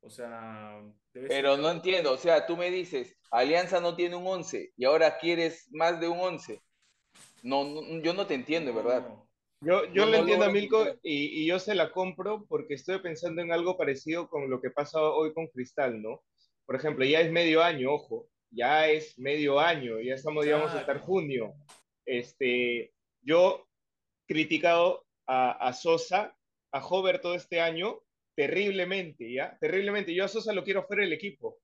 G: O sea, debe
C: Pero
G: ser-
C: no entiendo, o sea, tú me dices, Alianza no tiene un 11 y ahora quieres más de un 11. No, no, yo no te entiendo,
G: No,
C: ¿verdad?
G: no.
D: Yo, yo
C: No,
D: le
C: no
D: entiendo a Milko y, y yo se la compro porque estoy pensando en algo parecido con lo que pasa hoy con Cristal, ¿no? Por ejemplo, ya es medio año, ojo, ya es medio año, ya estamos, digamos, hasta el junio. Este, yo criticado a, a Sosa, a Hover todo este año terriblemente, ¿ya? Terriblemente. Yo a Sosa lo quiero fuera del equipo.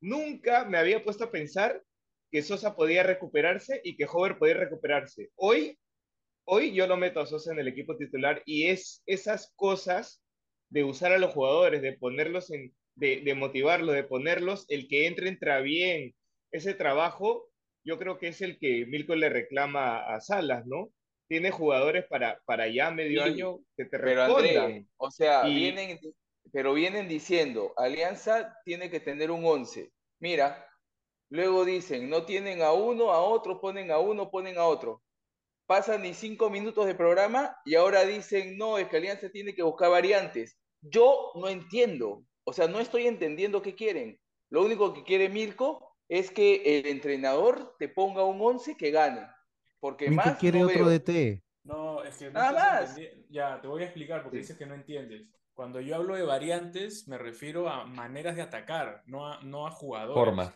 D: Nunca me había puesto a pensar que Sosa podía recuperarse y que Hover podía recuperarse. Hoy, hoy yo lo meto a Sosa en el equipo titular y es esas cosas de usar a los jugadores, de ponerlos en, de, de motivarlos, de ponerlos, el que entre entra bien. Ese trabajo, yo creo que es el que Milko le reclama a Salas, ¿no? Tiene jugadores para, para ya medio
C: Sí,
D: año que te
C: Pero
D: respondan.
C: André, o sea,
D: Y-
C: vienen, pero vienen diciendo, Alianza tiene que tener un 11. Mira, luego dicen, no tienen a uno, a otro, ponen a uno, ponen a otro. Pasan ni cinco minutos de programa y ahora dicen, no, es que Alianza tiene que buscar variantes. Yo no entiendo, o sea, no estoy entendiendo qué quieren. Lo único que quiere Mirko es que el entrenador te ponga un 11 que gane, porque
E: Milko
C: más
E: quiere
C: no
E: otro
C: veo.
E: DT.
G: No, es que no
C: Nada más.
G: entendi- Ya, te voy a explicar porque
C: Sí.
G: dices que no entiendes. Cuando yo hablo de variantes, me refiero a maneras de atacar, no a, no a jugadores.
B: Formas,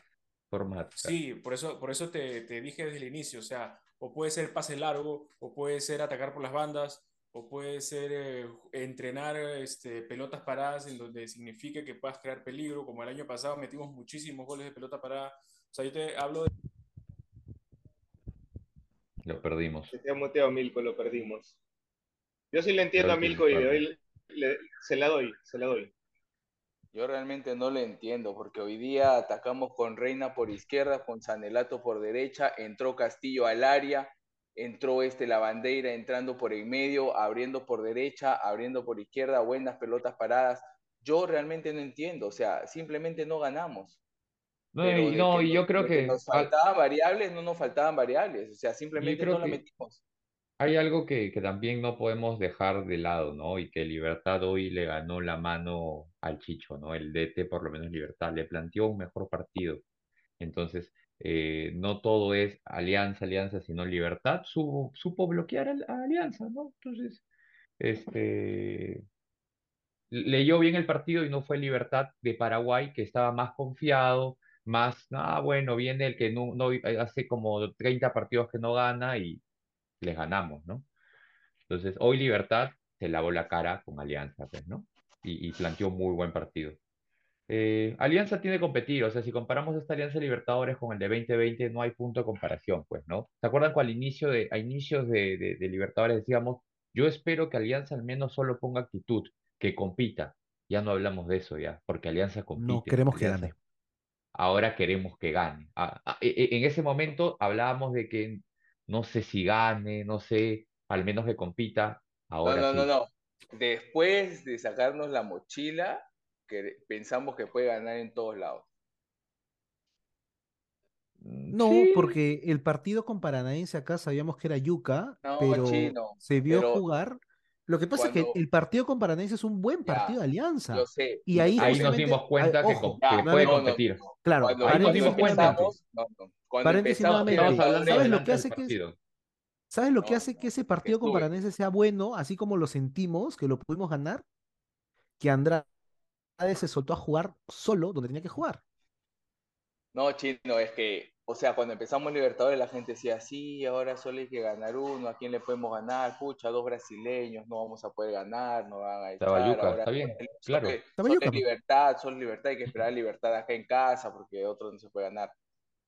B: formas.
G: Sí, por eso, por eso te, te dije desde el inicio, o sea, o puede ser pase largo, o puede ser atacar por las bandas, o puede ser eh, entrenar este, pelotas paradas en donde signifique que puedas crear peligro, como el año pasado metimos muchísimos goles de pelota parada. O sea, yo te hablo de...
B: Lo perdimos.
D: Se te ha muteado Milko, lo perdimos. Yo sí le entiendo a Milko y le
B: sí,
D: doy, le- se la doy, se la doy.
C: Yo realmente no le entiendo, porque hoy día atacamos con Reina por izquierda, con Sanelato por derecha, entró Castillo al área, entró este la bandera entrando por en medio, abriendo por derecha, abriendo por izquierda, buenas pelotas paradas. Yo realmente no entiendo, o sea, simplemente no ganamos.
B: No,
C: Pero
B: y, no,
C: nos-
B: yo creo que
C: nos
B: al-
C: faltaban variables, no nos faltaban variables, o sea, simplemente no la metimos.
B: hay algo que, que también no podemos dejar de lado, ¿no? Y que Libertad hoy le ganó la mano al Chicho, ¿no? El DT, por lo menos Libertad, le planteó un mejor partido. Entonces, eh, no todo es Alianza, Alianza, sino Libertad. Supo, bloquear a, Alianza, ¿no? Entonces, este, leyó bien el partido y no fue Libertad de Paraguay, que estaba más confiado, más, ah, bueno, viene el que no hace como 30 partidos que no gana y les ganamos, ¿no? Entonces, hoy Libertad se lavó la cara con Alianza, pues, ¿no? Y, y planteó muy buen partido. Eh, Alianza tiene que competir, o sea, si comparamos esta Alianza Libertadores con el de 2020, no hay punto de comparación, pues, ¿no? ¿Se acuerdan cuando al inicio de, a inicios de, de- de Libertadores decíamos, yo espero que Alianza al menos solo ponga actitud, que compita? Ya no hablamos de eso, ya, porque Alianza compite.
E: No queremos que gane.
B: ahora queremos que gane. Ah, ah, e- e- en ese momento hablábamos de que no sé si gane, no sé, al menos que compita.
C: No,
B: Ahora
C: no, no,
B: sí.
C: no. Después de sacarnos la mochila, que pensamos que puede ganar en todos lados.
B: Mm,
E: No,
B: sí,
E: porque el partido con Paranaense acá sabíamos que era Yuca,
C: No,
E: pero
C: chino,
E: se vio
C: pero
E: jugar. Lo que pasa es que el partido con Paranaense es un buen
C: Ya,
E: partido de Alianza.
C: Sé.
E: Y ahí
B: ahí nos dimos cuenta
E: ay,
B: que,
E: ojo,
C: Ya,
B: que
E: no,
B: puede
E: no,
B: competir.
C: no.
E: Claro,
C: Cuando,
B: ahí nos dimos cuenta.
E: Paréntesis nuevamente. ¿Sabes lo que hace que. ¿Sabes lo que hace que ese partido con. Paranaense sea bueno, así como lo sentimos, que lo pudimos ganar? Que Andrade se soltó a jugar solo donde tenía que jugar.
C: No, chino, es que, o sea, cuando empezamos Libertadores la gente decía, sí, ahora solo hay que ganar uno, ¿a quién le podemos ganar? Pucha, dos brasileños, no vamos a poder ganar, no van a
B: Estaba
C: echar,
B: Yuca,
C: ahora
B: está bien, claro.
C: es
E: pues.
C: libertad, solo libertad, hay que esperar libertad acá en casa porque otro no se puede ganar.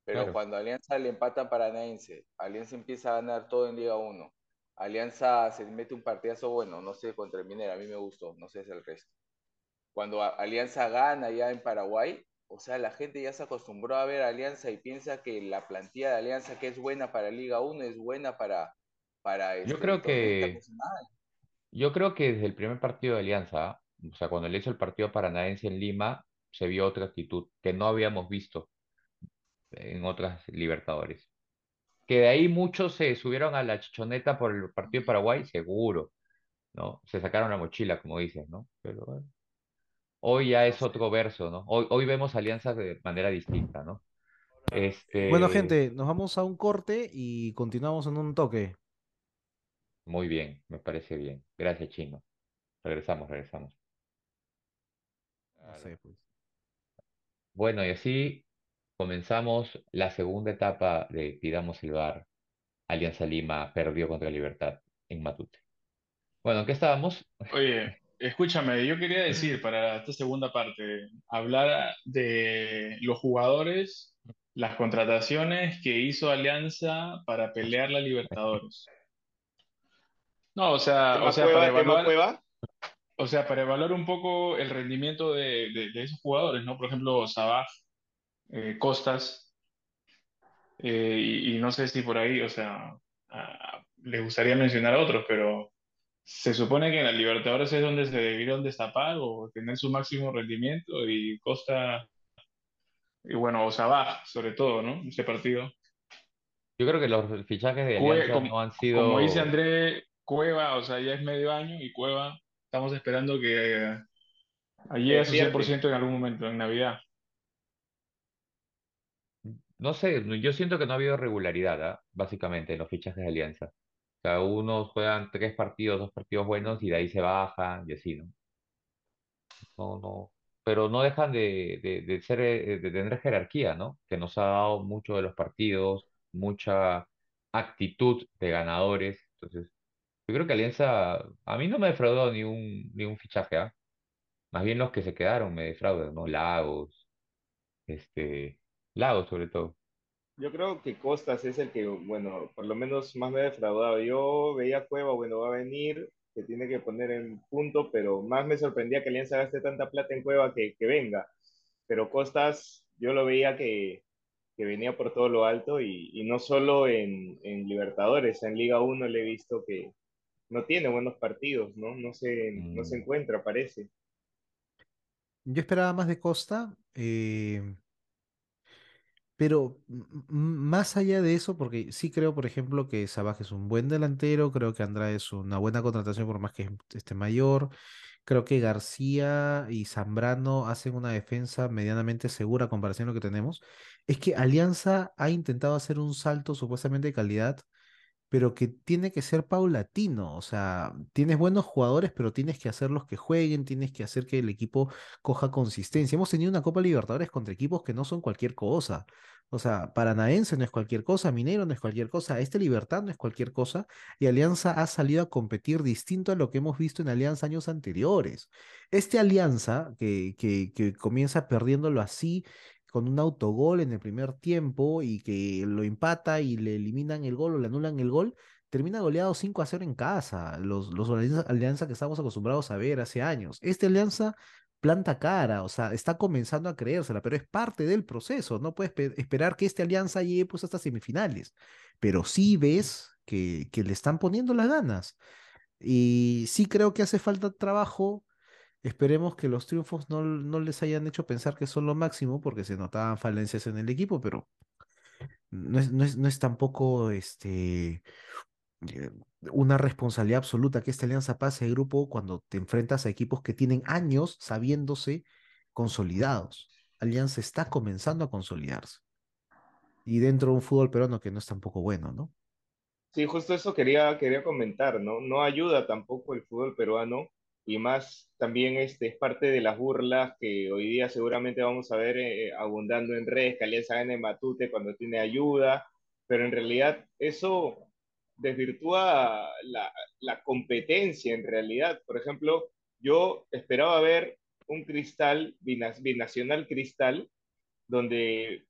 C: Pero
B: Claro.
C: cuando Alianza le empata a Paranaense, Alianza empieza a ganar todo en Liga 1, Alianza se mete un partidazo bueno, no sé, contra el Minera, a mí me gustó, no sé si es el resto. Cuando Alianza gana ya en Paraguay, o sea, la gente ya se acostumbró a ver a Alianza y piensa que la plantilla de Alianza que es buena para Liga 1 es buena para, para este,
B: creo que-. Yo creo que desde el primer partido de Alianza, o sea, cuando le hizo el partido paranaense en Lima, se vio otra actitud que no habíamos visto en otras Libertadores. Que de ahí muchos se subieron a la chichoneta por el partido de Paraguay, seguro, ¿no? Se sacaron la mochila, como dices, ¿no? Pero bueno, hoy ya es otro verso, ¿no? Hoy, hoy vemos alianzas de manera distinta, ¿no? Este,
E: Bueno, gente, nos vamos a un corte y continuamos en un toque.
B: Muy bien, me parece bien. Gracias, Chino. Regresamos, regresamos.
E: No sé, pues.
B: Bueno, y así comenzamos la segunda etapa de Pidamos el VAR. Alianza Lima perdió contra Libertad en Matute. Bueno, ¿en qué estábamos?
F: Oye,
H: escúchame, yo quería decir para esta segunda parte, hablar de los jugadores, las contrataciones que hizo Alianza para pelear la Libertadores. No, o sea, o
D: ¿Tema
H: sea, para
D: Cueva? ¿Tema
H: evaluar,
D: Cueva?
H: o sea, para evaluar un poco el rendimiento de, de- de esos jugadores, ¿no? Por ejemplo, Sabaj, eh, Costas, eh, y, y no sé si por ahí, o sea, a- les gustaría mencionar a otros, pero se supone que en la Libertadores es donde se debieron destapar o tener su máximo rendimiento, y Costa, y bueno, o Sabaj, sobre todo, ¿no? Ese partido.
B: Yo creo que los fichajes de
H: Cue-
B: Alianza
H: como,
B: no han
H: como dice
B: sido...
H: André, Cueva, o sea, ya es medio año, y Cueva, estamos esperando que eh, llegue a su
D: Despierte.
H: 100% en algún momento, en Navidad.
B: No sé, yo siento que no ha habido regularidad, ¿ah? Básicamente, en los fichajes de Alianza. Sea, unos juegan tres partidos, dos partidos buenos y de ahí se bajan y así, ¿no? No, no. Pero no dejan de, de, de ser, eh, de tener jerarquía, ¿no? Que nos ha dado mucho de los partidos, mucha actitud de ganadores. Entonces, yo creo que Alianza, a mí no me defraudó ni un, ni un fichaje, ¿ah? Más bien los que se quedaron me defraudan, ¿no? Lagos, este, Lagos sobre todo.
D: Yo creo que Costas es el que, bueno, por lo menos más me ha defraudado. Yo veía Cueva, bueno, va a venir, que tiene que poner en punto, pero más me sorprendía que Alianza gaste tanta plata en Cueva que, que venga. Pero Costas, yo lo veía que, que venía por todo lo alto y, y no solo en, en Libertadores, en Liga 1 le he visto que no tiene buenos partidos, ¿no? No se, no se
B: Mm,
D: encuentra, parece.
E: Yo esperaba más de Costa, eh, pero más allá de eso, porque sí creo, por ejemplo, que Sabaj es un buen delantero, creo que Andrade es una buena contratación por más que esté mayor, creo que García y Zambrano hacen una defensa medianamente segura a comparación a lo que tenemos, es que Alianza ha intentado hacer un salto supuestamente de calidad pero que tiene que ser paulatino. O sea, tienes buenos jugadores, pero tienes que hacerlos que jueguen, tienes que hacer que el equipo coja consistencia. Hemos tenido una Copa Libertadores contra equipos que no son cualquier cosa. O sea, Paranaense no es cualquier cosa, Minero no es cualquier cosa, este Libertad no es cualquier cosa, y Alianza ha salido a competir distinto a lo que hemos visto en Alianza años anteriores. Este Alianza, que, que, que comienza perdiéndolo así, con un autogol en el primer tiempo y que lo empata y le eliminan el gol o le anulan el gol, termina goleado 5 a 0 en casa. Los, los alianza, que estamos acostumbrados a ver hace años. Este alianza planta cara, o sea, está comenzando a creérsela, pero es parte del proceso. No puedes pe- esperar que este alianza llegue pues hasta semifinales, pero sí ves que, que le están poniendo las ganas. Y sí creo que hace falta trabajo Esperemos que los triunfos no, no les hayan hecho pensar que son lo máximo, porque se notaban falencias en el equipo, pero no es, no es, no es tampoco este, eh, una responsabilidad absoluta que esta alianza pase de grupo cuando te enfrentas a equipos que tienen años sabiéndose consolidados. Alianza está comenzando a consolidarse. Y dentro de un fútbol peruano que no es tampoco bueno, ¿no?
D: Sí, justo eso quería, quería comentar, ¿no? No ayuda tampoco el fútbol peruano y más también este, es parte de las burlas que hoy día seguramente vamos a ver eh, abundando en redes, que Alianza gana en Matute cuando tiene ayuda, pero en realidad eso desvirtúa la, la competencia en realidad. Por ejemplo, yo esperaba ver un cristal, binacional cristal, donde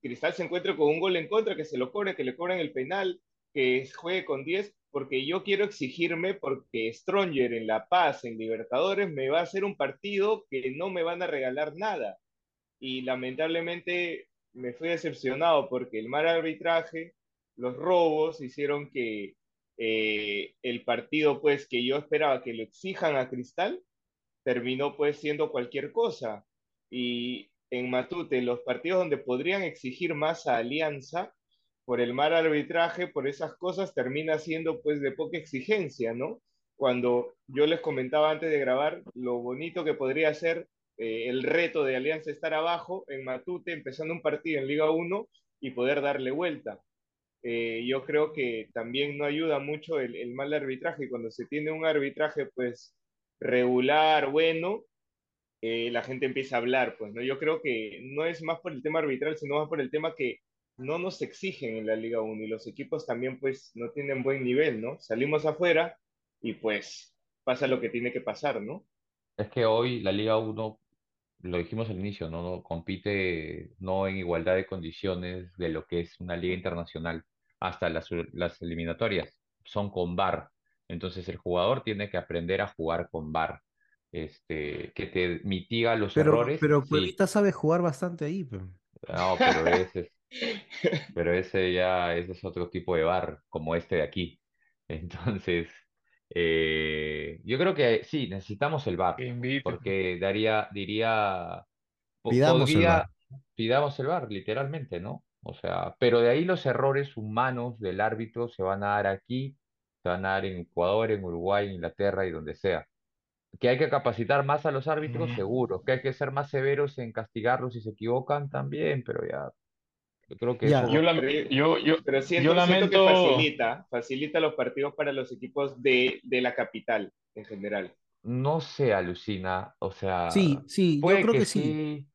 D: Cristal se encuentre con un gol en contra, que se lo cobre, que le cobren el penal, que juegue con 10, porque yo quiero exigirme, porque Stronger en La Paz, en Libertadores, me va a hacer un partido que no me van a regalar nada. Y lamentablemente me fui decepcionado porque el mal arbitraje, los robos hicieron que eh, el partido, pues, que yo esperaba que lo exijan a Cristal, terminó pues siendo cualquier cosa. Y en Matute, los partidos donde podrían exigir más a Alianza, por el mal arbitraje, por esas cosas, termina siendo pues de poca exigencia, ¿no? Cuando yo les comentaba antes de grabar lo bonito que podría ser eh, el reto de Alianza estar abajo en Matute, empezando un partido en Liga 1 y poder darle vuelta. Eh, yo creo que también no ayuda mucho el, mal arbitraje. Cuando se tiene un arbitraje pues regular, bueno, eh, la gente empieza a hablar, pues, ¿no? Yo creo que no es más por el tema arbitral, sino más por el tema que no nos exigen en la Liga 1 y los equipos también, pues, no tienen buen nivel, ¿no? Salimos afuera y, pues, pasa lo que tiene que pasar, ¿no?
B: Es que hoy la Liga 1, lo dijimos al inicio, ¿no? No compite no en igualdad de condiciones de lo que es una liga internacional. Hasta las, las eliminatorias son con VAR. Entonces el jugador tiene que aprender a jugar con VAR. Este, que te mitiga los
E: Pero,
B: errores,
E: pero
B: sí.
E: Cuevita sabe jugar bastante ahí, pe.
B: No, pero ese pero ese ya ese es otro tipo de bar, como este de aquí. [LAUGHS] Entonces, eh, yo creo que sí, necesitamos el bar, porque daría, diría, po-
E: Pidamos el
B: podría,
E: VAR.
B: pidamos el bar, literalmente, ¿no? O sea, pero de ahí los errores humanos del árbitro se van a dar aquí, se van a dar en Ecuador, en Uruguay, en Inglaterra y donde sea. Que hay que capacitar más a los árbitros,
H: Mm.
B: seguro. Que hay que ser más severos en castigarlos si se equivocan, también, pero ya, yo creo que eso va
H: Yo, lam-
D: Pero, yo-
H: yo, yo, yo
D: siento que
H: lamento,
D: facilita, facilita los partidos para los equipos de, de la capital en general.
B: No se alucina, o sea,
E: sí, sí, yo creo
B: que
E: que sí.
B: sí,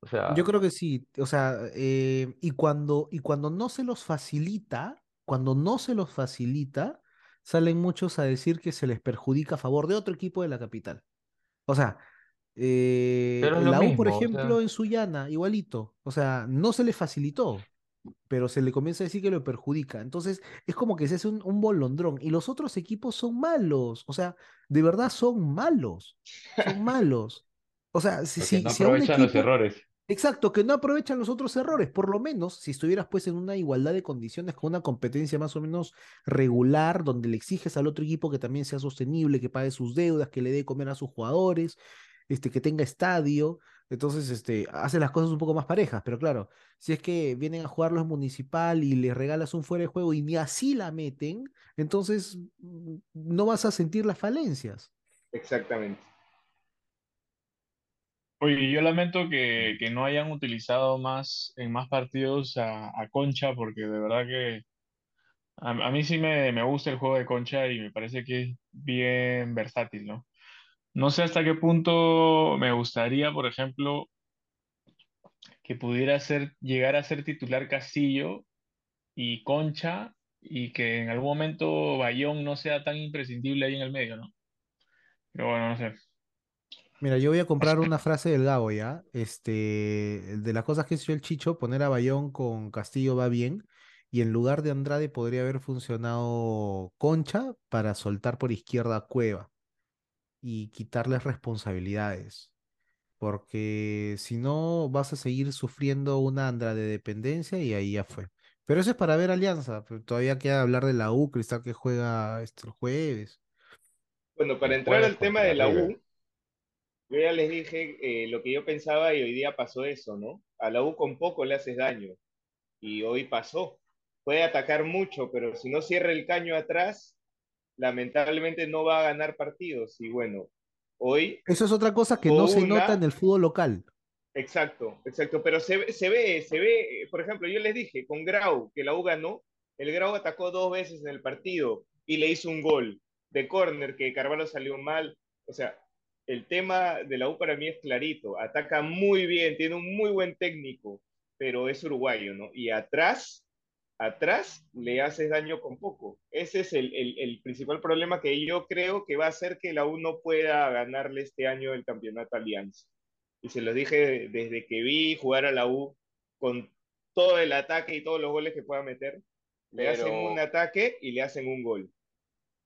B: o
E: Yo
B: sea,
E: creo que sí. O sea, eh, y cuando, y cuando no se los facilita, cuando no se los facilita, salen muchos a decir que se les perjudica a favor de otro equipo de la capital. O sea, eh, la U, por
B: o
E: ejemplo,
B: sea,
E: en Sullana, igualito. O sea, no se le facilitó, pero se le comienza a decir que lo perjudica. Entonces, es como que se hace un, un bolondrón. Y los otros equipos son malos. O sea, de verdad son malos. Son [LAUGHS] malos. O sea, si, si,
B: no
E: si
B: aprovechan los
E: equipo,
B: errores.
E: exacto, que no aprovechan los otros errores, por lo menos, si estuvieras pues en una igualdad de condiciones con una competencia más o menos regular, donde le exiges al otro equipo que también sea sostenible, que pague sus deudas, que le dé de comer a sus jugadores, este, que tenga estadio. Entonces, este, hace las cosas un poco más parejas, pero claro, si es que vienen a jugar los municipal y les regalas un fuera de juego y ni así la meten, entonces mm, no vas a sentir las falencias.
D: Exactamente.
H: oye, yo lamento que, que no hayan utilizado más en más partidos a, a Concha, porque de verdad que a, a mí sí me, me gusta el juego de Concha y me parece que es bien versátil, ¿no? No sé hasta qué punto me gustaría, por ejemplo, que pudiera ser, llegar a ser titular Castillo y Concha y que en algún momento Bayón no sea tan imprescindible ahí en el medio, ¿no? Pero bueno, no sé.
E: Mira, yo voy a comprar una frase del Gabo, ¿ya? Este, de las cosas que hizo el Chicho, poner a Bayón con Castillo va bien, y en lugar de Andrade podría haber funcionado Concha para soltar por izquierda a Cueva y quitarles responsabilidades, porque si no vas a seguir sufriendo una Andrade dependencia y ahí ya fue. Pero eso es para ver Alianza, pero todavía queda hablar de la U, Cristal que juega este, el jueves.
D: Bueno, para entrar al tema de la. U, yo ya les dije eh, lo que yo pensaba y hoy día pasó eso, ¿no? A la U con poco le haces daño y hoy pasó. Puede atacar mucho, pero si no cierra el caño atrás, lamentablemente no va a ganar partidos. Y bueno, hoy
E: Eso es otra cosa que no se nota en el fútbol local.
D: exacto, exacto, pero se, ve- se ve, se ve, por ejemplo, yo les dije, con Grau, que la U ganó, el Grau atacó dos veces en el partido y le hizo un gol de córner que Carvalho salió mal. O sea, el tema de la U para mí es clarito, ataca muy bien, tiene un muy buen técnico, pero es uruguayo, ¿no? Y atrás atrás le haces daño con poco. Ese es el, el, el, principal problema que yo creo que va a hacer que la U no pueda ganarle este año el campeonato Alianza. Y se los dije desde que vi jugar a la U con todo el ataque y todos los goles que pueda meter. Le
C: Pero,
D: hacen un ataque y le hacen un gol.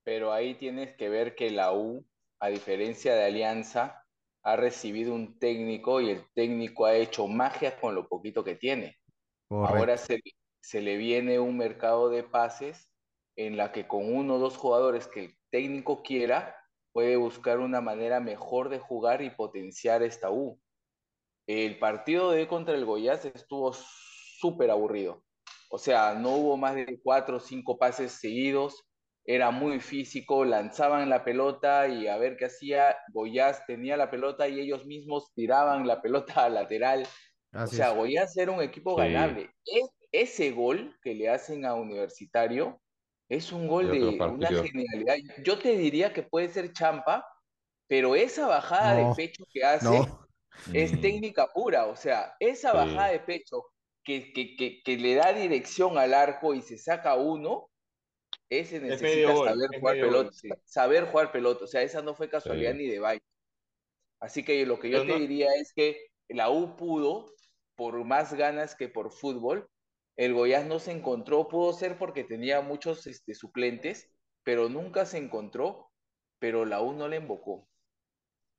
C: pero ahí tienes que ver que la U, a diferencia de Alianza, ha recibido un técnico y el técnico ha hecho magia con lo poquito que tiene. Ahora se, se le viene un mercado de pases en la que con uno o dos jugadores que el técnico quiera, puede buscar una manera mejor de jugar y potenciar esta U. El partido de contra el Goiás estuvo súper aburrido. O sea, no hubo más de cuatro o cinco pases seguidos. Era muy físico, lanzaban la pelota y a ver qué hacía. Goiás tenía la pelota y ellos mismos tiraban la [LAUGHS] pelota al lateral. O
E: Así
C: sea,
E: es.
C: Goiás era un equipo
B: Sí,
C: ganable. Es- ese gol que le hacen a Universitario es un gol
B: de
C: una genialidad. Yo te diría que puede ser champa, pero esa bajada de pecho que hace
E: no.
C: es
B: Mm,
C: técnica pura, o sea, esa bajada
B: sí,
C: de pecho que, que, que, que le da dirección al arco y se saca uno, ese necesita saber jugar pelota,
D: sí.
C: saber jugar pelota, o sea, esa no fue casualidad
B: sí.
C: ni de baile. Así que lo que yo te diría es que la U pudo, por más ganas que por fútbol, el Goiás no se encontró, pudo ser porque tenía muchos este, suplentes, pero nunca se encontró, pero la U no le invocó.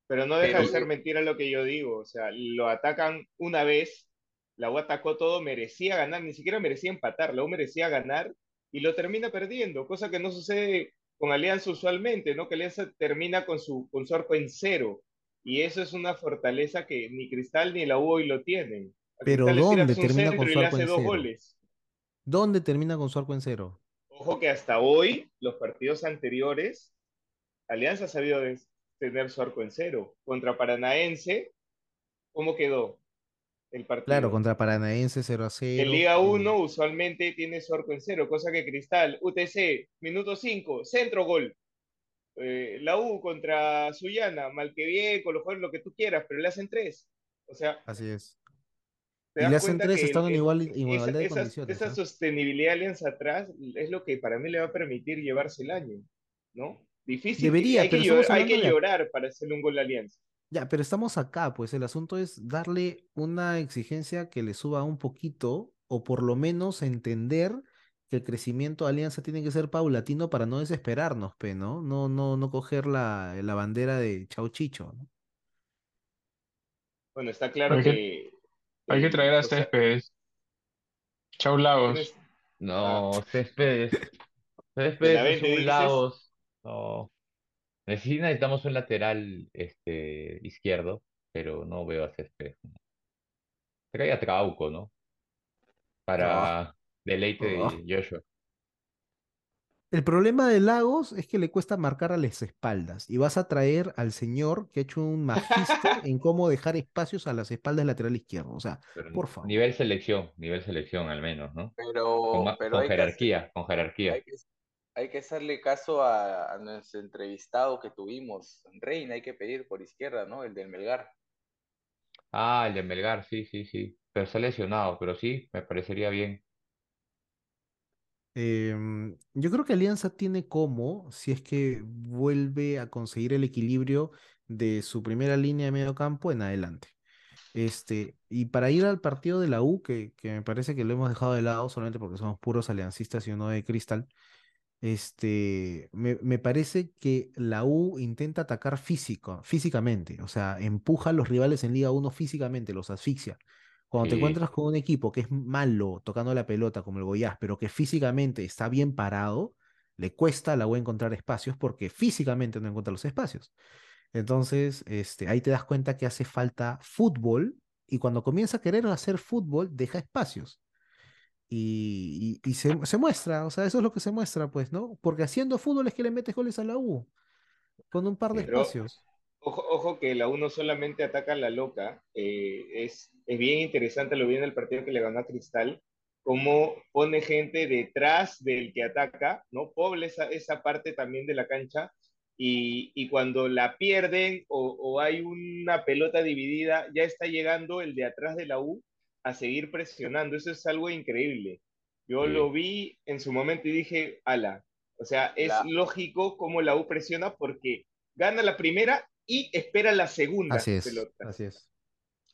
D: Pero no deja de ser mentira lo que yo digo, o sea, lo atacan una vez, la U atacó todo, merecía ganar, ni siquiera merecía empatar, la U merecía ganar y lo termina perdiendo, cosa que no sucede con Alianza usualmente, ¿no? Que Alianza termina con su, con su arco en cero. Y eso es una fortaleza que ni Cristal ni la U hoy lo tienen.
E: Pero ¿dónde termina con su arco en cero? Goles. ¿Dónde termina con su arco en cero?
D: Ojo que hasta hoy, los partidos anteriores, Alianza ha sabido tener su arco en cero. Contra Paranaense, ¿cómo quedó?
E: el partido. Claro, contra Paranaense 0 a 0.
D: En Liga 1 usualmente tiene su arco en cero, cosa que Cristal, UTC, minuto 5, centro gol. Eh, la U contra Sullana, mal que bien, con los jugadores, lo que tú quieras, pero le hacen tres. O sea.
E: Así es. Y le hacen tres estando en igual, igualdad de
D: esa,
E: condiciones.
D: Esa sostenibilidad de Alianza atrás es lo que para mí le va a permitir llevarse el año, ¿no? Difícil.
E: Debería,
D: hay
E: pero
D: que, hay que llorar para hacerle un gol a Alianza.
E: Ya, pero estamos acá, pues el asunto es darle una exigencia que le suba un poquito, o por lo menos entender que el crecimiento de Alianza tiene que ser paulatino para no desesperarnos, pe, ¿no? No, no, no coger la, la bandera de Chau Chicho, ¿no?
D: Bueno, está claro que,
H: Hay que traer a Céspedes. Chau Lagos.
B: No, Céspedes. [LAUGHS] Céspedes es un Lagos. No. Sí necesitamos un lateral este, izquierdo, pero no veo a Céspedes. Trae a Trauco, ¿no? Para deleite de
E: Oh.
B: Joshua.
E: El problema de Lagos es que le cuesta marcar a las espaldas y vas a traer al señor que ha hecho un [LAUGHS] magíster en cómo dejar espacios a las espaldas del lateral izquierdo. O sea,
B: Pero
E: por favor.
B: nivel selección, nivel selección al menos, ¿no?
C: Pero,
B: Con,
C: pero
B: con
C: hay que,
B: jerarquía, con jerarquía.
C: hay que, hay que hacerle caso a, a nuestro entrevistado que tuvimos, Reina, hay que pedir por izquierda, ¿no? El del Melgar.
B: Ah, el de Melgar, sí, sí, sí. Pero está lesionado, pero sí, me parecería bien.
E: Em, yo creo que Alianza tiene como, si es que vuelve a conseguir el equilibrio de su primera línea de medio campo en adelante. Este, y para ir al partido de la U, que, que me parece que lo hemos dejado de lado solamente porque somos puros aliancistas y uno de Cristal, este, me, me parece que la U intenta atacar físico, físicamente, o sea, empuja a los rivales en Liga 1 físicamente, los asfixia. Cuando te encuentras con un equipo que es malo tocando la pelota como el Goiás, pero que físicamente está bien parado, le cuesta a la U encontrar espacios porque físicamente no encuentra los espacios. Entonces, este, ahí te das cuenta que hace falta fútbol y cuando comienza a querer hacer fútbol, deja espacios. Y, y- y se, se muestra, o sea, eso es lo que se muestra, pues, ¿no? Porque haciendo fútbol es que le metes goles a la U, con un par de.
D: Pero
E: espacios.
D: Ojo, ojo que la U no solamente ataca a la loca, eh, es, es bien interesante, lo vi en el partido que le ganó a Cristal, cómo pone gente detrás del que ataca, ¿no? Pobla esa, esa parte también de la cancha y, y cuando la pierden o, o hay una pelota dividida, ya está llegando el de atrás de la U a seguir presionando. Eso es algo increíble. Yo lo vi en su momento y dije, ala, o sea, es
C: La-
D: lógico cómo la U presiona porque gana la primera y espera la segunda
E: Así es,
D: pelota.
E: así es.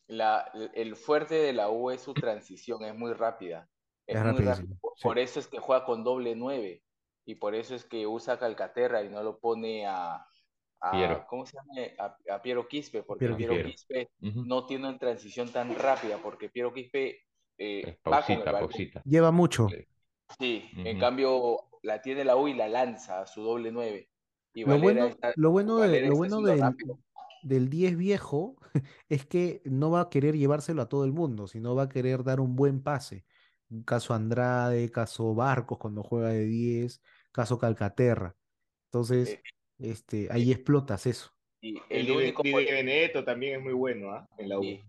C: La, el fuerte de la U es su transición, es muy rápida. Es
E: Es
C: muy rápida. Por-
E: sí.
C: Eso es que juega con doble nueve. Y por eso es que usa Calcaterra y no lo pone a, a-
B: Piero.
C: ¿cómo se llama? A, a Piero Quispe, porque
E: Piero
C: Piero,
B: Quispe.
C: No tiene una transición tan rápida, porque Piero Quispe eh,
B: Es
C: va con el
B: pausita, pausita.
E: Lleva mucho.
B: Sí.
C: En cambio la tiene la U y la lanza a su doble nueve. Y
E: Lo bueno,
C: está,
E: lo bueno, de- lo bueno del, del 10 viejo [LAUGHS] es que no va a querer llevárselo a todo el mundo, sino va a querer dar un buen pase. Caso Andrade, caso Barcos cuando juega de 10, caso Calcaterra. Entonces,
C: Eh,
E: este, ahí explotas eso.
C: Y
D: El
C: único,
D: Di
C: por-
D: Benedetto también es muy bueno ¿ah? en la U.
C: y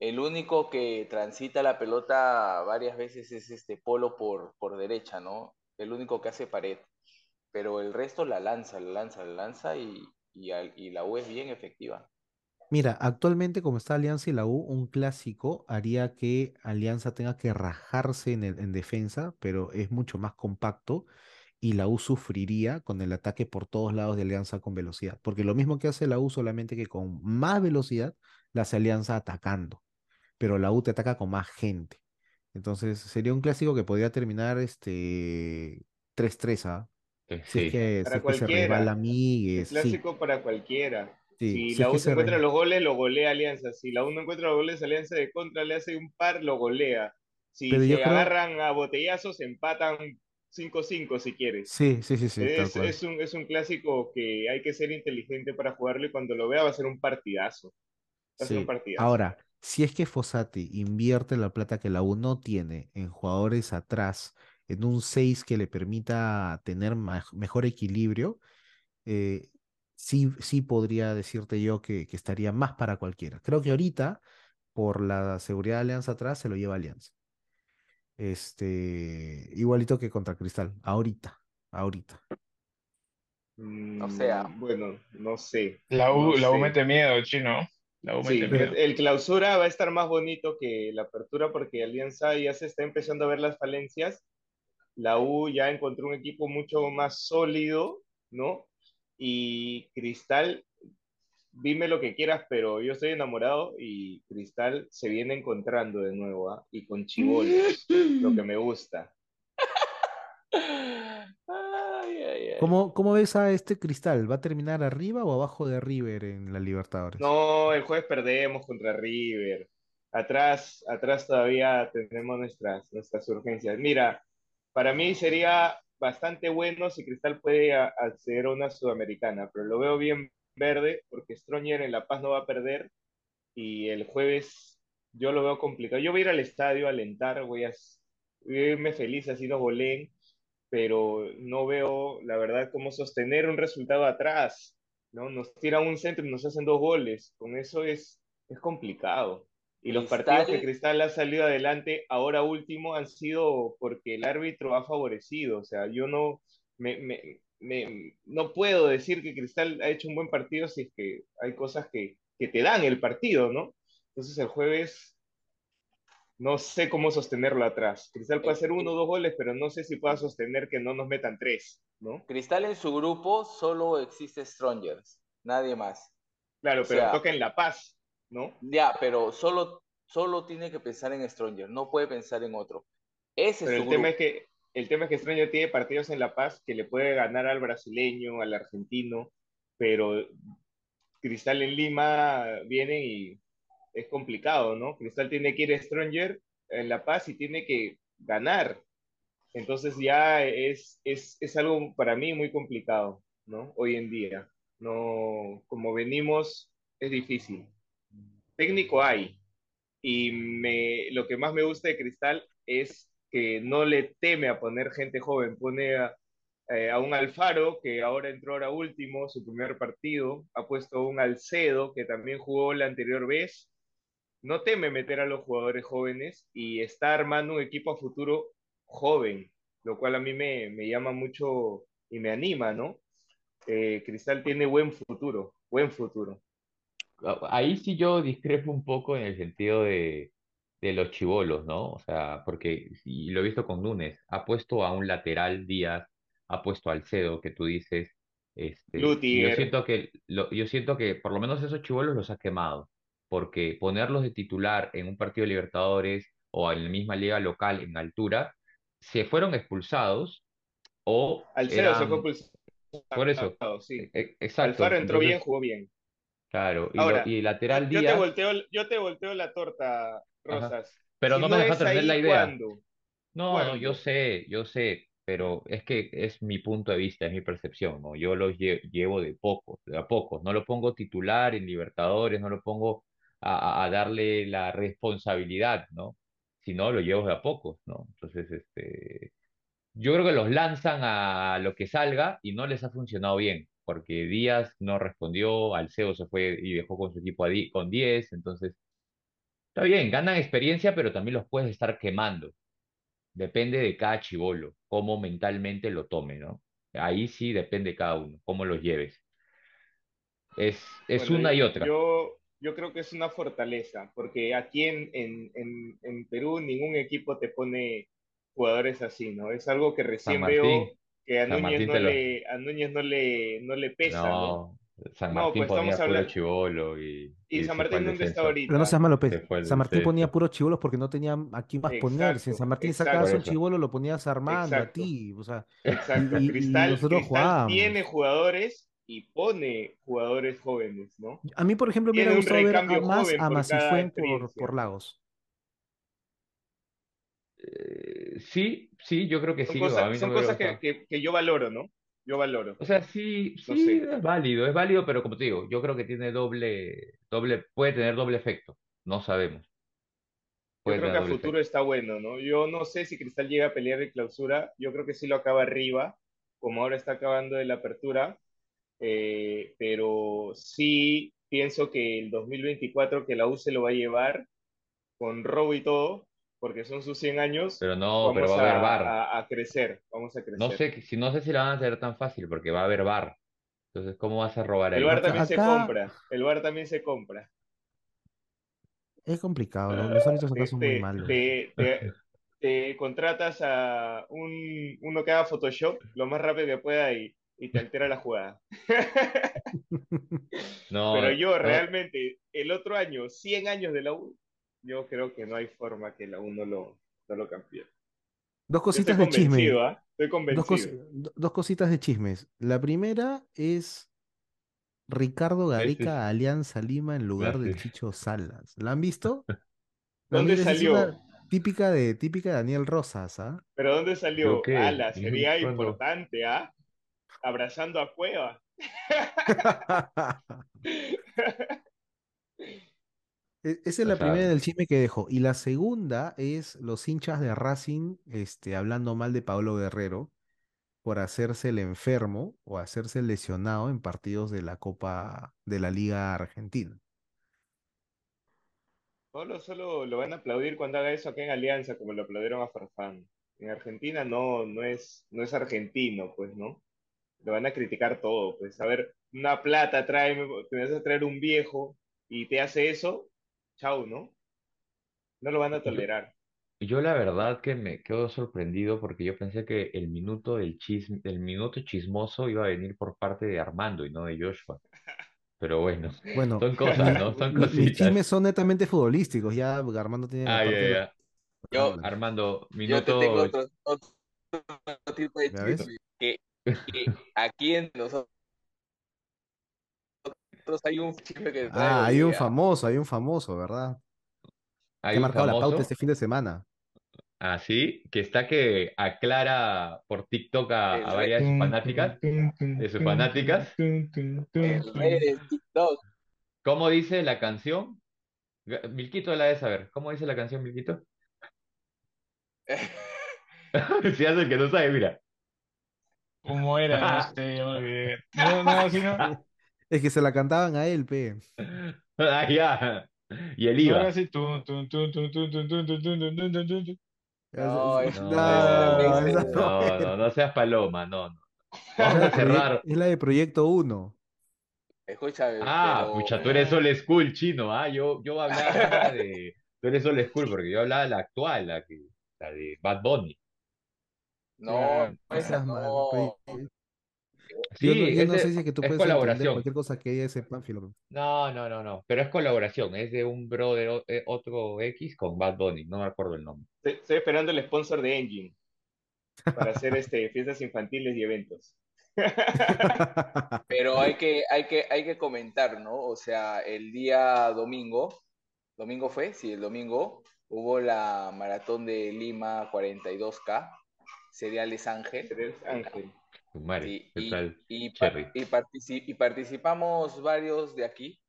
C: el único que transita la pelota varias veces es este Polo por, por derecha, ¿no? El único que hace pared. Pero el resto la lanza, la lanza, la lanza y, y, la U es bien efectiva.
E: Mira, actualmente como está Alianza y la U, un clásico haría que Alianza tenga que rajarse en, defensa, pero es mucho más compacto y la U sufriría con el ataque por todos lados de Alianza con velocidad, porque lo mismo que hace la U solamente que con más velocidad la hace Alianza atacando, pero la U te ataca con más gente. Entonces sería un clásico que podría terminar este 3-3, Si es que, si
D: Para
E: es que se
D: cualquiera. El
E: Miguel, sí,
D: clásico para cualquiera.
E: sí,
D: Si
E: si es
D: la
E: que
D: U se encuentra
E: re-
D: los goles, lo golea Alianza. Si la U no encuentra los goles, Alianza de contra le hace un par, lo golea. Si
E: Pero
D: se
E: creo,
D: agarran a botellazos, empatan 5-5 si quieres.
E: sí, sí, sí, sí,
D: Es, es un, es un clásico que hay que ser inteligente para jugarlo y cuando lo vea va a ser un partidazo. Va a ser un partidazo.
E: Ahora, si es que Fossati invierte la plata que la U no tiene en jugadores atrás, en un 6 que le permita tener mejor equilibrio, eh, sí, sí podría decirte yo que, que estaría más para cualquiera. Creo que ahorita, por la seguridad de Alianza atrás, se lo lleva Alianza. Este, igualito que contra Cristal, ahorita, ahorita.
C: O sea.
D: Mm, bueno, no sé.
H: La U,
D: no
H: la U
D: sé.
H: mete miedo, chino. La U
D: Sí,
H: mete miedo.
D: el clausura va a estar más bonito que la apertura porque Alianza ya se está empezando a ver las falencias. La U ya encontró un equipo mucho más sólido, ¿no? Y Cristal, dime lo que quieras, pero yo estoy enamorado y Cristal se viene encontrando de nuevo, ¿ah? Y con chibolos, lo que me gusta. [LAUGHS]
C: Ay, ay, ay.
E: ¿Cómo, cómo ves a este Cristal? ¿Va a terminar arriba o abajo de River en la Libertadores?
D: No, el jueves perdemos contra River. Atrás, atrás todavía tenemos nuestras, nuestras urgencias. Mira, para mí sería bastante bueno si Cristal puede acceder a una sudamericana, pero lo veo bien verde porque Stronger en La Paz no va a perder y el jueves yo lo veo complicado. Yo voy a ir al estadio a alentar, voy a, s- voy a irme feliz así nos goleen, pero no veo, la verdad, cómo sostener un resultado atrás, ¿no? Nos tiran un centro y nos hacen dos goles. Con eso es, es complicado. Y los
C: Cristal-
D: partidos que Cristal ha salido adelante, ahora último, han sido porque el árbitro ha favorecido. O sea, yo no, me, me- me- no puedo decir que Cristal ha hecho un buen partido si es que hay cosas que, que te dan el partido, ¿no? Entonces el jueves no sé cómo sostenerlo atrás. Cristal puede hacer uno o dos goles, pero no sé si pueda sostener que no nos metan tres, ¿no?
C: Cristal en su grupo solo existe Strongers, nadie más.
D: Claro,
C: O
D: pero
C: sea-
D: toca en La Paz, ¿no?
C: Ya, pero solo, solo tiene que pensar en Stronger, no puede pensar en otro. Ese
D: Pero
C: es
D: el tema es que el tema es que Extraño tiene partidos en La Paz que le puede ganar al brasileño, al argentino, pero Cristal en Lima viene y es complicado, ¿no? Cristal tiene que ir a Stranger en La Paz y tiene que ganar. Entonces ya es, es, es algo para mí muy complicado, ¿no? Hoy en día. No, como venimos, es difícil. Técnico hay. Y me, lo que más me gusta de Cristal es que no le teme a poner gente joven. Pone a, eh, a un Alfaro, que ahora entró ahora último, su primer partido. Ha puesto a un Alcedo, que también jugó la anterior vez. No teme meter a los jugadores jóvenes y está armando un equipo a futuro joven, lo cual a mí me, me llama mucho y me anima, ¿no? Eh, Cristal tiene buen futuro, buen futuro.
B: Ahí sí yo discrepo un poco en el sentido de, de los chivolos, ¿no? O sea, porque y lo he visto con Núñez, ha puesto a un lateral Díaz, ha puesto al Cedo, que tú dices, este, yo siento que, lo- yo siento que por lo menos esos chivolos los ha quemado, porque ponerlos de titular en un partido de Libertadores o en la misma liga local en altura, se fueron expulsados o
D: Alcedo se
B: eran,
D: fue expulsado,
B: por eso,
D: sí.
B: e- e- exacto,
D: Alfaro entró
B: entonces,
D: bien, jugó bien.
B: Claro, y, lo-
D: Ahora,
B: y lateral
D: yo te
B: Díaz,
D: volteo, yo te volteo la torta, Rosas.
B: pero
D: Si
B: no me dejas
D: ahí,
B: la idea.
D: ¿cuándo?
B: No, no, yo sé, yo sé, pero es que es mi punto de vista, es mi percepción, ¿no? Yo los lle- llevo de pocos, de a pocos, no lo pongo titular en Libertadores, no lo pongo a, a- darle la responsabilidad, ¿no? Sino lo llevo de a pocos, ¿no? Entonces, este, yo creo que los lanzan a lo que salga y no les ha funcionado bien, porque Díaz no respondió, Alceo se fue y dejó con su equipo a di- con 10, entonces, está bien, ganan experiencia, pero también los puedes estar quemando. Depende de cada chivolo, cómo mentalmente lo tome, ¿no? Ahí sí depende de cada uno, cómo los lleves. Es, es
D: Bueno,
B: una y
D: yo-
B: otra.
D: Yo, yo creo que es una fortaleza, porque aquí en, en, en, en Perú ningún equipo te pone jugadores así, ¿no? Es algo que recién veo que a
B: San
D: Núñez
B: Martín
D: no
B: lo-
D: le, a Núñez no le, no le pesa, ¿no?
B: No, San
D: No,
B: Martín
D: pues
B: ponía
D: estamos
B: puro
D: hablando-
B: chivolo y,
D: ¿Y
B: y
D: San Martín dónde está ahorita?
E: Pero no seas malo, pues. San Martín ponía puros chivolos porque no tenía a quién más poner. Si en San
D: Exacto,
E: Martín
D: exacto.
E: sacabas un chivolo, lo ponías Armando, a
D: Exacto.
E: ti. O sea,
D: Exacto,
E: y- y
D: Cristal,
E: nosotros
D: Cristal
E: jugábamos.
D: tiene jugadores y pone jugadores jóvenes, ¿no?
E: a mí, por ejemplo, me hubiera gustado ver a más a Masifuen por, por Lagos.
B: Eh, sí, sí, yo creo que
D: Son
B: sí.
D: cosas,
B: no
D: son cosas que, que, que yo valoro, ¿no? Yo valoro.
B: O sea, sí,
D: No
B: sí,
D: sé.
B: es válido, es válido, pero como te digo, yo creo que tiene doble, doble, puede tener doble efecto. No sabemos.
D: Yo
B: Puede
D: creo que a futuro está bueno, ¿no? Yo no sé si Cristal llega a pelear de clausura. Yo creo que sí lo acaba arriba, como ahora está acabando de la apertura. Eh, pero sí pienso que el 2024 que la U se lo va a llevar con robo y todo, porque son sus 100 años.
B: Pero no, pero va a haber
D: a,
B: VAR.
D: a- a crecer, vamos a crecer.
B: No sé, si no sé si la van a hacer tan fácil porque va a haber VAR. Entonces, ¿cómo vas a robar
D: El? VAR
E: Acá-
D: también se compra, el VAR también se compra.
E: Es complicado, ¿no? Los árbitros acá
D: Te,
E: son muy
D: te-
E: malos.
D: te- te- [LAUGHS] te contratas a un, uno que haga Photoshop lo más rápido que pueda y, y te altera la jugada. [LAUGHS]
B: No,
D: Pero yo
B: no,
D: realmente, el otro año, 100 años de la U, yo creo que no hay forma que la U no lo, no lo cambie.
E: Dos cositas de chisme.
D: convencido, ¿ah? Estoy
E: Dos,
D: convencido.
E: cos- dos cositas de chismes. La primera es Ricardo Gareca a Alianza Lima en lugar del
B: Gracias.
E: Chicho Salas. ¿La han visto? [LAUGHS]
D: ¿Dónde salió?
E: típica de, típica de Daniel Rosas, ¿ah?
D: ¿Pero dónde salió?
B: ¿Yo qué?
D: Ala,
B: ¿Y
D: sería
B: cuándo?
D: importante, ¿ah? Abrazando a Cueva. [LAUGHS] [LAUGHS]
E: E- Esa es la primera del chisme que dejo. Y la segunda es los hinchas de Racing este, hablando mal de Pablo Guerrero por hacerse el enfermo o hacerse el lesionado en partidos de la Copa de la Liga Argentina.
D: Solo, solo lo van a aplaudir cuando haga eso aquí en Alianza, como lo aplaudieron a Farfán. En Argentina no, no es, no es argentino, pues, ¿no? Lo van a criticar todo, pues. A ver, una plata trae, te vas a traer un viejo y te hace eso, chau, ¿no? No lo van a tolerar.
B: Yo la verdad que me quedo sorprendido porque yo pensé que el minuto del chisme, el minuto chismoso iba a venir por parte de Armando y no de Joshua. Pero bueno,
E: Bueno,
B: son cosas, ¿no? [LAUGHS] Son
E: mi- mis
B: cositas.
E: chismes son netamente futbolísticos. Ya Armando tiene la
B: Ah, ya,
E: parte de
B: ya,
E: los-
B: ya.
C: Yo,
B: Armando,
C: yo te
B: minuto.
C: tengo otro, otro tipo de
E: ¿Ya ves?
C: chisme, que, que aquí en nosotros hay un chisme que trae
E: Ah, hay un
C: día.
E: famoso, hay un famoso, ¿verdad?
B: Hay
E: Que ha marcado la pauta este fin de semana.
B: así, que está que aclara por TikTok a, varias de sus fanáticas, de sus fanáticas,
C: el rey del TikTok.
B: ¿cómo dice la canción? Milquito la de saber, ¿cómo dice la canción, Milquito? [LAUGHS] [LAUGHS] Si hace el que no sabe, mira.
H: ¿Cómo era? Este, ya me olvidé. No, no, así no.
E: Es que se la cantaban a él, pe.
B: Ah, ya. Y
H: tun, tun.
C: No,
E: no,
B: No,
E: no
B: no, no, no seas paloma, no, no.
E: Es
B: Vamos
E: la
B: a cerrar.
E: es la de Proyecto 1.
C: Escúchame,
B: Ah,
C: pero
B: pucha, tú eres old school, chino, ah, yo, yo hablaba de, tú eres old school, porque yo hablaba de la actual, la que, la de Bad Bunny.
C: no,
E: No
C: esa
E: seas malo.
C: no.
B: Sí,
E: Yo no, yo no
B: ese-
E: sé si es que tú
B: es
E: puedes entender
B: colaboración.
E: cualquier cosa que haya ese Pánfilo.
B: No, no, no, no, pero es colaboración, es de un brother, o- eh, otro X con Bad Bunny, no me acuerdo el nombre.
D: Estoy, esperando el sponsor de Engine para hacer este, [LAUGHS] fiestas infantiles y eventos. [LAUGHS]
C: Pero hay que, hay que, hay que comentar, ¿no? O sea, el día domingo, ¿domingo fue? Sí, el domingo hubo la maratón de Lima 42K, Cereales Ángel.
D: Eres Ángel.
C: Sí,
B: ¿qué
C: y,
B: tal?
C: y,
B: Cherry.
C: y, partici- y participamos varios de aquí,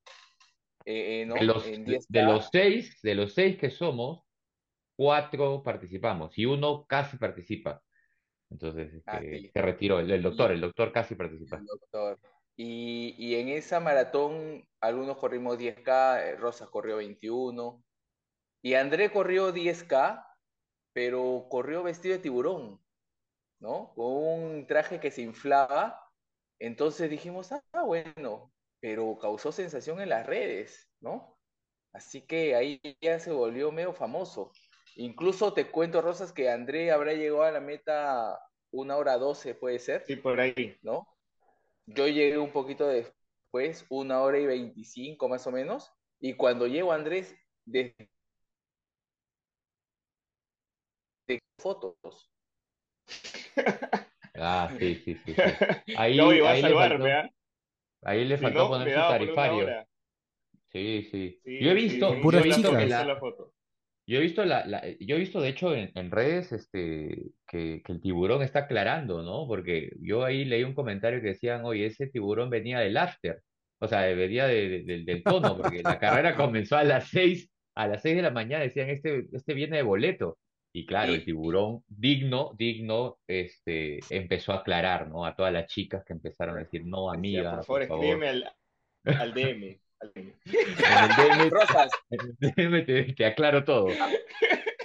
C: eh, eh, ¿no?
B: De los,
C: En
B: de
C: 10K.
B: los seis, de los seis que somos, cuatro participamos y uno casi participa. Entonces,
C: Ah,
B: este,
C: sí.
B: se retiró, el, el doctor,
C: Y-
B: el doctor casi participa.
C: el doctor. Y, y en esa maratón, algunos corrimos 10K, eh, Rosa corrió 21, y André corrió 10K, pero corrió vestido de tiburón, ¿no? Con un traje que se inflaba. Entonces dijimos, ah, bueno, pero causó sensación en las redes, ¿no? Así que ahí ya se volvió medio famoso. Incluso te cuento, Rosas, que André habrá llegado a la meta una hora doce puede ser,
D: Sí, por ahí.
C: ¿no? Yo llegué un poquito después, una hora y veinticinco más o menos, y cuando llego Andrés, desde fotos. [LAUGHS]
B: Ah, sí, sí, sí. sí. [LAUGHS] Ahí,
D: No, iba a
B: ahí le faltó, ahí le
D: Si
B: faltó
D: no,
B: poner su tarifario. Sí, sí.
D: Sí,
B: Yo he visto,
D: sí,
B: yo he visto que la,
D: la foto.
B: Yo he visto la, la- yo he visto de hecho en, en redes este que, que el tiburón está aclarando, ¿no? Porque yo ahí leí un comentario que decían, oye, ese tiburón venía del after, o sea, venía de- de- del del tono, porque la carrera [LAUGHS] comenzó a las seis, a las seis de la mañana, decían, este, este viene de boleto. Y claro, el tiburón digno, digno, este, empezó a aclarar, ¿no? A todas las chicas que empezaron a decir, no,
D: Decía,
B: amiga,
D: por favor,
B: por favor.
D: escríbeme al, al DM. al DM.
B: En el DM,
C: Rosas, [LAUGHS]
B: en el DM te, te aclaro todo.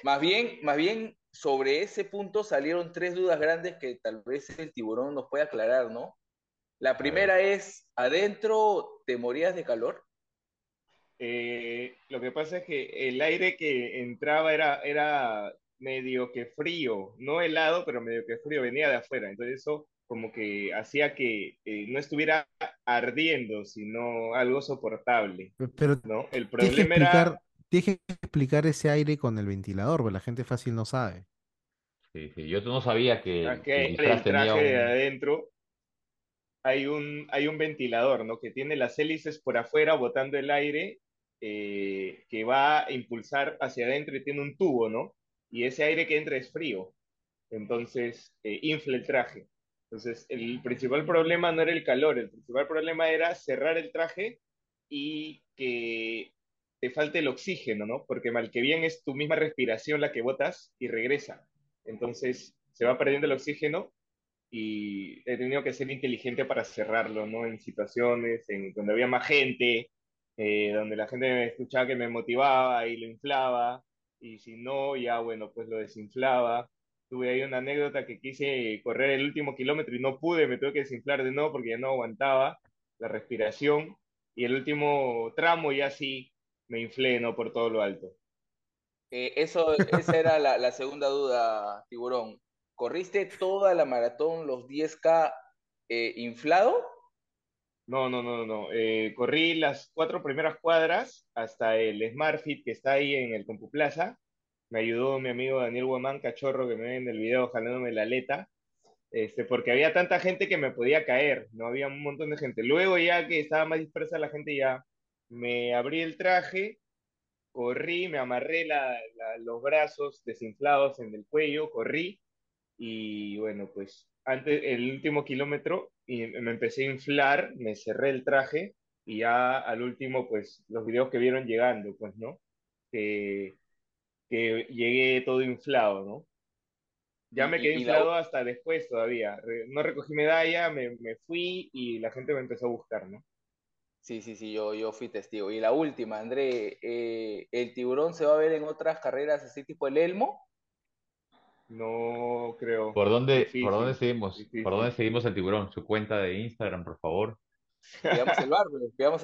C: más bien, más bien sobre ese punto salieron tres dudas grandes que tal vez el tiburón nos puede aclarar, ¿no? La primera es, ¿adentro te morías de calor?
D: Eh, lo que pasa es que el aire que entraba era, era medio que frío, no helado, pero medio que frío, venía de afuera. Entonces eso como que hacía que eh, no estuviera ardiendo, sino algo soportable,
E: Pero
D: ¿no? El problema era,
E: explicar, tienes que explicar ese aire con el ventilador, porque la gente fácil no sabe.
B: Sí, sí. Yo no sabía que, que el
D: el traje de adentro hay un, hay un ventilador, ¿no? Que tiene las hélices por afuera botando el aire eh, que va a impulsar hacia adentro y tiene un tubo, ¿no? Y ese aire que entra es frío, entonces eh, infla el traje. Entonces, el principal problema no era el calor, el principal problema era cerrar el traje y que te falte el oxígeno, ¿no? Porque mal que bien es tu misma respiración la que botas y regresa. Entonces, se va perdiendo el oxígeno y he tenido que ser inteligente para cerrarlo, ¿no? En situaciones en donde había más gente, eh, donde la gente me escuchaba que me motivaba y lo inflaba, y si no, ya bueno, pues lo desinflaba. Tuve ahí una anécdota que quise correr el último kilómetro y no pude, me tuve que desinflar de nuevo porque ya no aguantaba la respiración, y el último tramo ya sí me inflé, ¿no? Por todo lo alto.
C: Eh, eso, esa era la, la segunda duda, tiburón. ¿Corriste toda la maratón, los 10K eh, inflado?
D: No, no, no, no. Eh, corrí las cuatro primeras cuadras hasta el SmartFit que está ahí en el Compuplaza. Me ayudó mi amigo Daniel Guamán, cachorro, que me ve en el video jalándome la aleta, este, porque había tanta gente que me podía caer, no había un montón de gente. Luego ya que estaba más dispersa la gente, ya me abrí el traje, corrí, me amarré la- los brazos desinflados en el cuello, corrí y bueno, pues antes, el último kilómetro, y me empecé a inflar, me cerré el traje y ya al último, pues los videos que vieron llegando, pues, ¿no? Que, que llegué todo inflado, ¿no? Ya me quedé
C: la
D: inflado hasta después todavía. No recogí medalla, me, me fui y la gente me empezó a buscar, ¿no?
C: Sí, sí, sí, yo, yo fui testigo. Y la última, André, eh, ¿el tiburón se va a ver en otras carreras así tipo el Elmo?
D: No creo.
B: ¿Por dónde,
D: Difícil,
B: por dónde seguimos?
D: difícil.
B: ¿Por dónde seguimos el tiburón? Su cuenta de Instagram, por favor.
C: Pegamos el bar,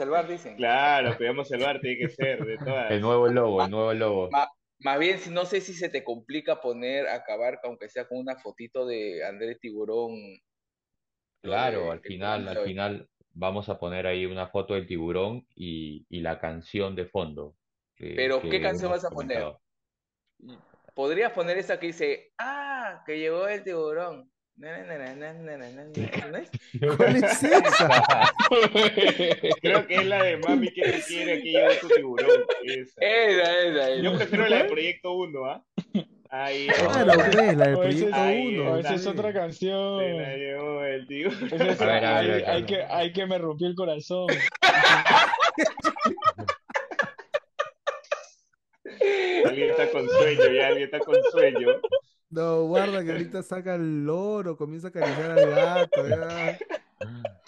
C: el bar, dicen.
D: Claro, pegamos el bar, tiene que ser, de todas.
B: El nuevo logo, el nuevo logo.
C: Ma- Más bien, no sé si se te complica poner, acabar, aunque sea con una fotito de André Tiburón.
B: Claro,
C: de-
B: al final, al final vamos a poner ahí una foto del tiburón y, y la canción de fondo. que-
C: Pero,
B: que
C: ¿qué canción vas a poner? Podrías poner esa que dice, ah, que llegó el tiburón.
E: ¿Cuál es esa? [LAUGHS]
D: Creo que es la de Mami que te quiere, que lleva tu tiburón. Esa.
C: Esa, esa, esa.
D: Yo prefiero la de Proyecto 1, ¿ah? Ahí,
E: Claro, pues, la
H: ese
E: proyecto
H: es-
D: ahí,
H: o
E: 1.
H: esa es otra canción.
D: se la llevó el
H: es- hay, hay
B: ver.
H: que, hay que me rompió el corazón. [LAUGHS]
D: Alguien está con sueño, ya alguien está con sueño.
E: No, guarda que ahorita saca el loro, comienza a acariciar al gato. ya.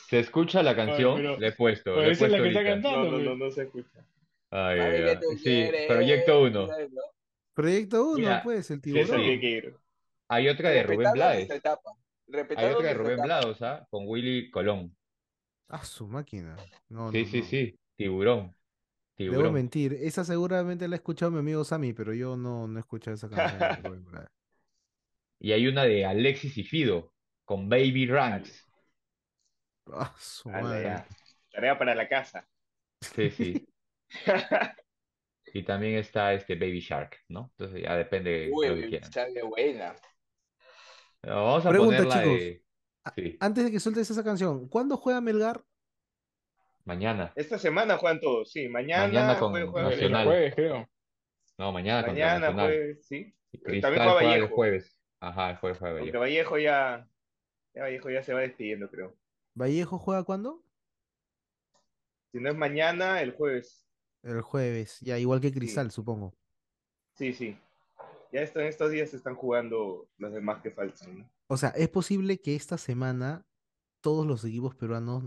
B: ¿Se escucha la canción?
H: pero-
B: Le he puesto,
H: pero
B: le he
H: esa es la
B: puesto
H: que está cantando.
D: No, no, no, no se escucha.
B: Ay, ay, Sí,
C: quieres,
B: Proyecto 1.
C: ¿sabes, no?
E: Proyecto 1,
B: Mira,
E: pues, el
D: Sí,
E: tiburón.
B: Hay otra de Rubén Blades. Hay otra de Rubén. Blades, ¿ah? Con Willy Colón.
E: Ah, su máquina. No,
B: Sí,
E: no,
B: sí,
E: no.
B: sí. Tiburón.
E: Debo mentir, esa seguramente la ha escuchado mi amigo Sammy, pero yo no, no he escuchado esa canción de. [LAUGHS]
B: Y hay una de Alexis y Fido con Baby Ranks.
E: Ah, su madre.
D: Tarea para la casa.
B: Sí, sí. [LAUGHS] Y también está este Baby Shark, ¿no? Entonces ya depende de lo que
C: Uy,
B: quieran.
C: sale buena.
B: Pero Vamos a
E: Pregunta,
B: poner la
E: chicos.
B: de... Sí,
E: Antes de que sueltes esa canción, ¿cuándo juega Melgar?
B: Mañana.
D: Esta semana juegan todos, sí. Mañana,
B: Mañana con
D: jue- juega
H: El
B: Nacional.
H: jueves, creo.
B: No, mañana
D: Mañana, jueves, sí.
B: Y
D: También
B: Cristal
D: juega
B: juega el
D: Vallejo.
B: jueves. Ajá, el jueves juega
D: Aunque
B: Vallejo.
D: Vallejo ya, ya Vallejo ya se va despidiendo, creo.
E: ¿Vallejo juega cuándo?
D: Si no es mañana, el jueves.
E: El jueves, ya igual que Cristal, supongo.
D: Sí, sí. Ya esto, en estos días se están jugando los demás que faltan, ¿no?
E: O sea, es posible que esta semana todos los equipos peruanos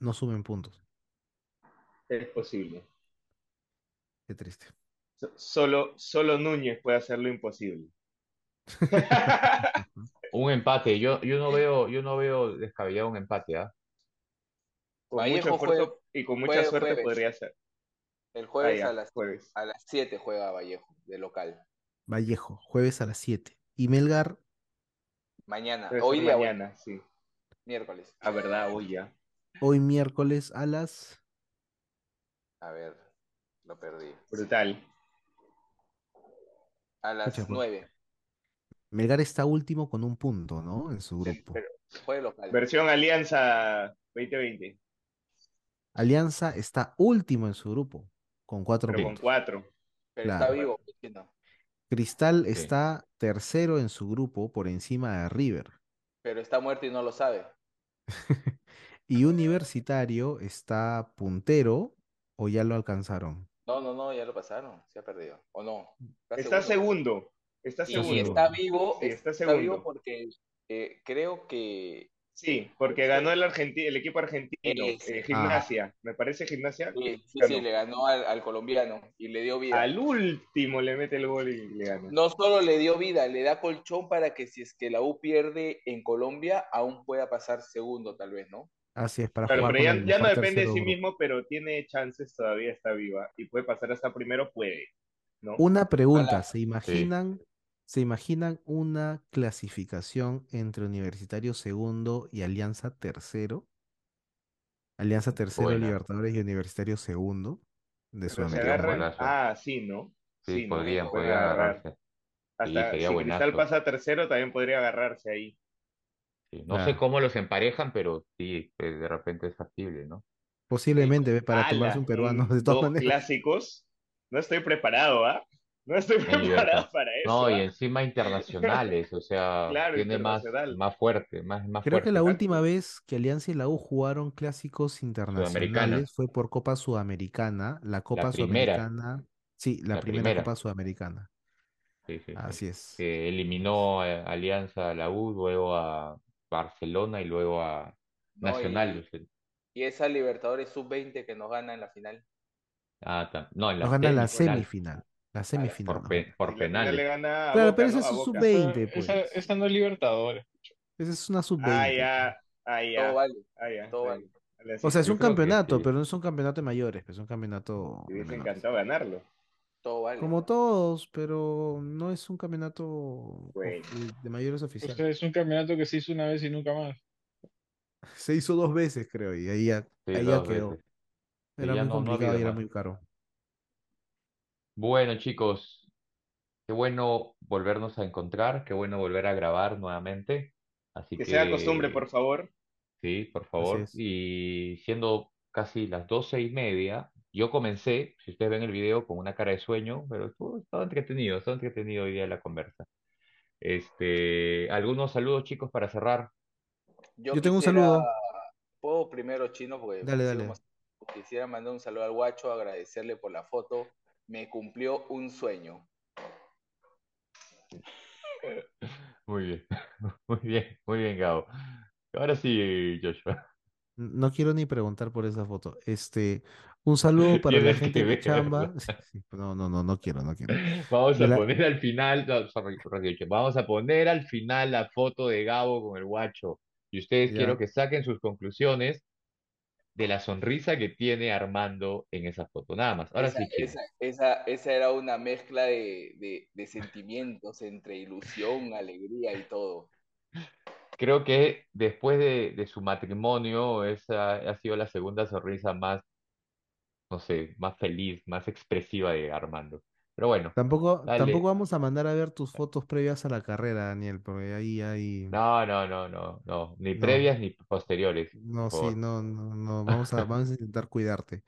E: no sumen puntos.
D: Es posible.
E: Qué triste.
D: So- Solo, solo Núñez puede hacer lo imposible. [LAUGHS] [LAUGHS]
B: Un empate. Yo, yo no veo, yo no veo descabellado un empate, ¿ah?
D: Con
C: Vallejo
D: mucho esfuerzo y con mucha suerte
C: jueves.
D: podría ser.
C: El jueves a las
D: jueves.
C: a las 7 juega Vallejo, de local.
E: Vallejo, jueves a las 7. Y Melgar,
C: Mañana, hoy día, bueno,
D: mañana, sí.
C: miércoles.
D: Ah, verdad, hoy ya.
E: Hoy miércoles a las...
C: A ver, lo perdí.
D: Brutal.
C: A las. 9,
E: Melgar está último con un punto, ¿no? En su
D: Sí,
E: grupo.
D: pero-
C: juega local.
D: Versión Alianza 2020,
E: Alianza está último en su grupo, con cuatro
D: pero con
E: puntos.
D: cuatro.
C: Pero está vivo.
E: Cristal
B: Sí.
E: está tercero en su grupo por encima de River.
C: Pero está muerto y no lo sabe. [LAUGHS]
E: Y Universitario está puntero o ya lo alcanzaron.
C: No, no, no, ya lo pasaron. Se ha perdido. ¿O no?
D: Está segundo. Está
C: Y
D: segundo.
C: está vivo,
D: Sí, está
C: está
D: segundo.
C: vivo porque eh, creo que
D: Sí, porque ganó el, el equipo argentino,
C: Ese.
D: eh, Gimnasia. Me parece Gimnasia.
C: sí, sí,
D: Ganó.
C: sí, le ganó al, al colombiano y le dio vida.
D: Al último le mete el gol y le gana.
C: No solo le dio vida, le da colchón para que si es que la U pierde en Colombia, aún pueda pasar segundo, tal vez, ¿no?
E: Así es, para
D: Claro,
E: jugar
D: pero ya, no depende de sí
E: grupo.
D: mismo, pero tiene chances, todavía está viva. Y puede pasar hasta primero, puede. ¿no?
E: Una pregunta,
C: Ojalá.
E: ¿se imaginan, ¿se imaginan una clasificación entre Universitario segundo y Alianza tercero? Alianza tercero,
B: Buena.
E: Libertadores y Universitario segundo de
D: Pero se
E: Sudamérica.
D: Ah, sí, ¿no?
B: Sí,
D: ¿no?
B: podrían,
D: agarrar.
B: agarrarse. Sí,
D: Hasta si
B: buenazo.
D: Cristal pasa tercero, también podría agarrarse ahí.
B: Sí, No
E: Claro.
B: sé cómo los emparejan, pero sí, pues, de repente es factible, ¿no?
E: Posiblemente, para tomarse un peruano, de todas maneras.
D: clásicos. No estoy preparado, ¿ah? No estoy preparado para eso.
B: No, y
D: ¿ah?
B: encima internacionales, o sea,
D: Claro,
B: tiene más, más fuerte, más, más
E: Creo que la última vez que Alianza y la U jugaron clásicos internacionales fue por Copa Sudamericana, la Copa. Sudamericana, sí, la,
B: La
E: primera,
B: primera.
E: Copa Sudamericana.
B: Sí, sí, sí.
E: Así es.
B: Que eliminó a Alianza a la U, luego a Barcelona y luego a
C: No,
B: Nacional. o sea,
C: Y esa Libertadores sub-20 que nos gana en la final.
B: ah, tam- no, en la
E: Nos gana la
B: semifinal.
E: La semifinal.
B: por, pe-
D: Y final
B: penales.
E: Claro,
D: Boca,
E: pero
D: ¿no?
E: esa es
D: Boca.
E: sub-20.
H: Esa,
E: 20, pues.
H: esa, esa no es Libertadores.
E: Esa es una sub-20.
D: Ah, ya. Ah, ya.
C: Todo vale,
D: Ah, ya.
C: todo vale.
E: O sea, es un
B: que
E: campeonato, pero no es un campeonato de mayores, pues, es un campeonato
D: Me
E: de
D: hubiese encantado ganarlo.
C: Todo vale.
E: Como todos, pero no es un campeonato
D: Bueno.
E: de mayores
H: O
E: oficial.
H: sea, es un campeonato que se hizo una vez y nunca más. [LAUGHS]
E: Se hizo dos veces, creo, y ahí ya,
B: Sí,
E: ahí ya quedó.
B: veces.
E: Era
B: ya
E: muy
B: no- no ha
E: complicado y era muy caro.
B: Bueno, chicos, qué bueno volvernos a encontrar, qué bueno volver a grabar nuevamente. Así
D: Que
B: que
D: sea costumbre, por favor.
B: Sí, por favor. Y siendo casi las doce y media, yo comencé, si ustedes ven el video, con una cara de sueño, pero estuvo, estaba entretenido, estaba entretenido hoy día la conversa. Este, algunos saludos, chicos, para cerrar.
C: Yo,
E: Yo tengo un
C: quisiera-
E: saludo.
C: Puedo primero, chino, porque
E: Dale, dale.
C: quisiera mandar un saludo al guacho, agradecerle por la foto. Me cumplió un sueño. [LAUGHS]
B: Muy bien, [LAUGHS] muy bien, muy bien, Gabo. Ahora sí, Joshua.
E: No quiero ni preguntar por esa foto. Este, un saludo [LAUGHS] para la gente
B: que
E: de Chamba. Sí, no, no, no, no quiero, no quiero. [LAUGHS]
B: Vamos a
E: la-
B: poner al final, no, sorry, vamos a poner al final la foto de Gabo con el guacho. Y ustedes
E: Ya.
B: quiero que saquen sus conclusiones de la sonrisa que tiene Armando en esa foto, nada más. Ahora
C: esa,
B: sí,
C: esa, esa, esa era una mezcla de, de, de sentimientos entre ilusión, alegría y todo.
B: Creo que después de, de su matrimonio, esa ha sido la segunda sonrisa más, no sé, más feliz, más expresiva de Armando. Pero bueno,
E: Tampoco,
B: dale.
E: tampoco vamos a mandar a ver tus fotos previas a la carrera, Daniel, porque ahí hay...
B: No, no, no, no, no, ni
E: No.
B: previas ni posteriores,
E: No,
B: por
E: sí,
B: favor.
E: no, no, no, vamos a, [LAUGHS] vamos a intentar cuidarte.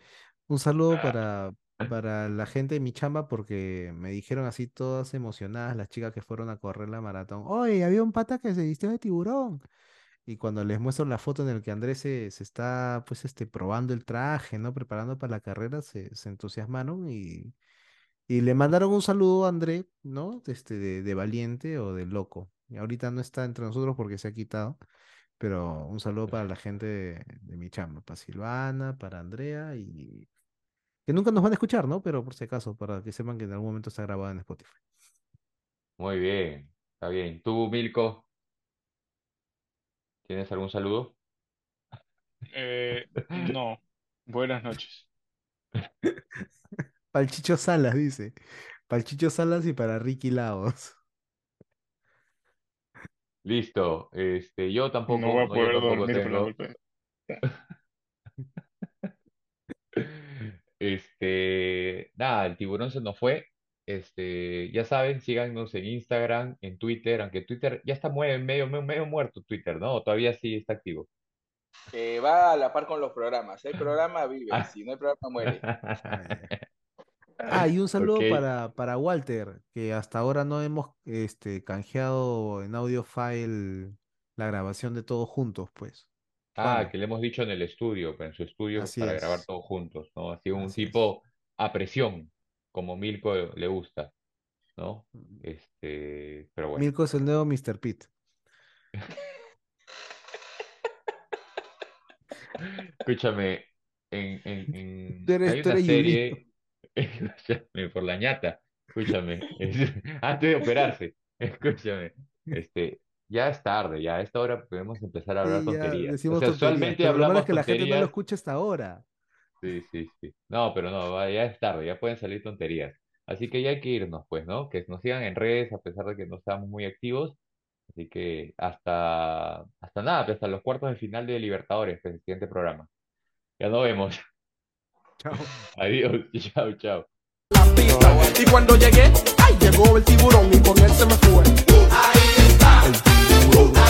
E: Un saludo para, para la gente de mi chamba porque me dijeron así todas emocionadas las chicas que fueron a correr la maratón. Oye, había un pata que se vistió de tiburón. Y cuando les muestro la foto en la que Andrés se, se está pues este probando el traje, ¿no? Preparando para la carrera, se, se entusiasmaron y, y le mandaron un saludo a André, ¿no? Este, de, de valiente o de loco. Y ahorita no está entre nosotros porque se ha quitado. Pero un saludo para la gente de, de mi chamba, para Silvana, para Andrea y que nunca nos van a escuchar, ¿no? Pero por si acaso, para que sepan que en algún momento está grabado en Spotify.
B: Muy bien, está bien. ¿Tú, Milko, tienes algún saludo?
H: Eh, no. Buenas noches. [LAUGHS]
E: Para el Chicho Salas, dice. Para el Chicho Salas y para Ricky Lagos.
B: Listo, este, yo tampoco,
H: No voy a
B: no, yo
H: poder
B: tampoco
H: dormir por la
B: tengo. [LAUGHS]
H: culpa de-
B: Este, nada, el tiburón se nos fue. Este, ya saben, síganos en Instagram, en Twitter, aunque Twitter ya está mue- medio, medio, medio muerto Twitter, ¿no? O todavía sí está activo.
C: Eh, va a la par con los programas. Hay programa, vive.
B: Ah. [LAUGHS]
C: Si no hay programa, muere. [LAUGHS]
E: Ah, y un saludo
B: Ok.
E: para, para Walter, que hasta ahora no hemos este, canjeado en audio file la grabación de todos juntos, pues.
B: Ah, que le hemos dicho en el estudio, en su estudio
E: Así
B: para grabar
E: es.
B: todos juntos, ¿no? Así un
E: Así es.
B: tipo a presión, como Milko le gusta, ¿no? Este, pero bueno.
E: Milko es el nuevo Mr. Pete. [LAUGHS]
B: Escúchame, en, en, en-
E: Tú eres-
B: hay
E: tú
B: una
E: eres
B: serie, [LAUGHS] escúchame, por la ñata, escúchame, [LAUGHS] es- antes de operarse, escúchame, este, ya es tarde, ya a esta hora podemos empezar a hablar
E: Sí, ya
B: tonterías. O
E: decimos
B: sea,
E: tonterías,
B: usualmente
E: pero lo malo
B: hablamos
E: es que la gente no lo
B: tonterías,
E: escucha hasta ahora.
B: sí, sí, sí, no, pero no, ya es tarde, ya pueden salir tonterías. Así que ya hay que irnos, pues, ¿no? Que nos sigan en redes a pesar de que no estamos muy activos. Así que hasta, hasta nada, pues, hasta los cuartos de final de Libertadores, pues, el siguiente programa. Ya nos vemos.
E: Chao. [LAUGHS]
B: Adiós, chao, chao.
A: la pista. Y cuando llegué, ¡ay! llegó el tiburón y con él se me fue. Ahí está.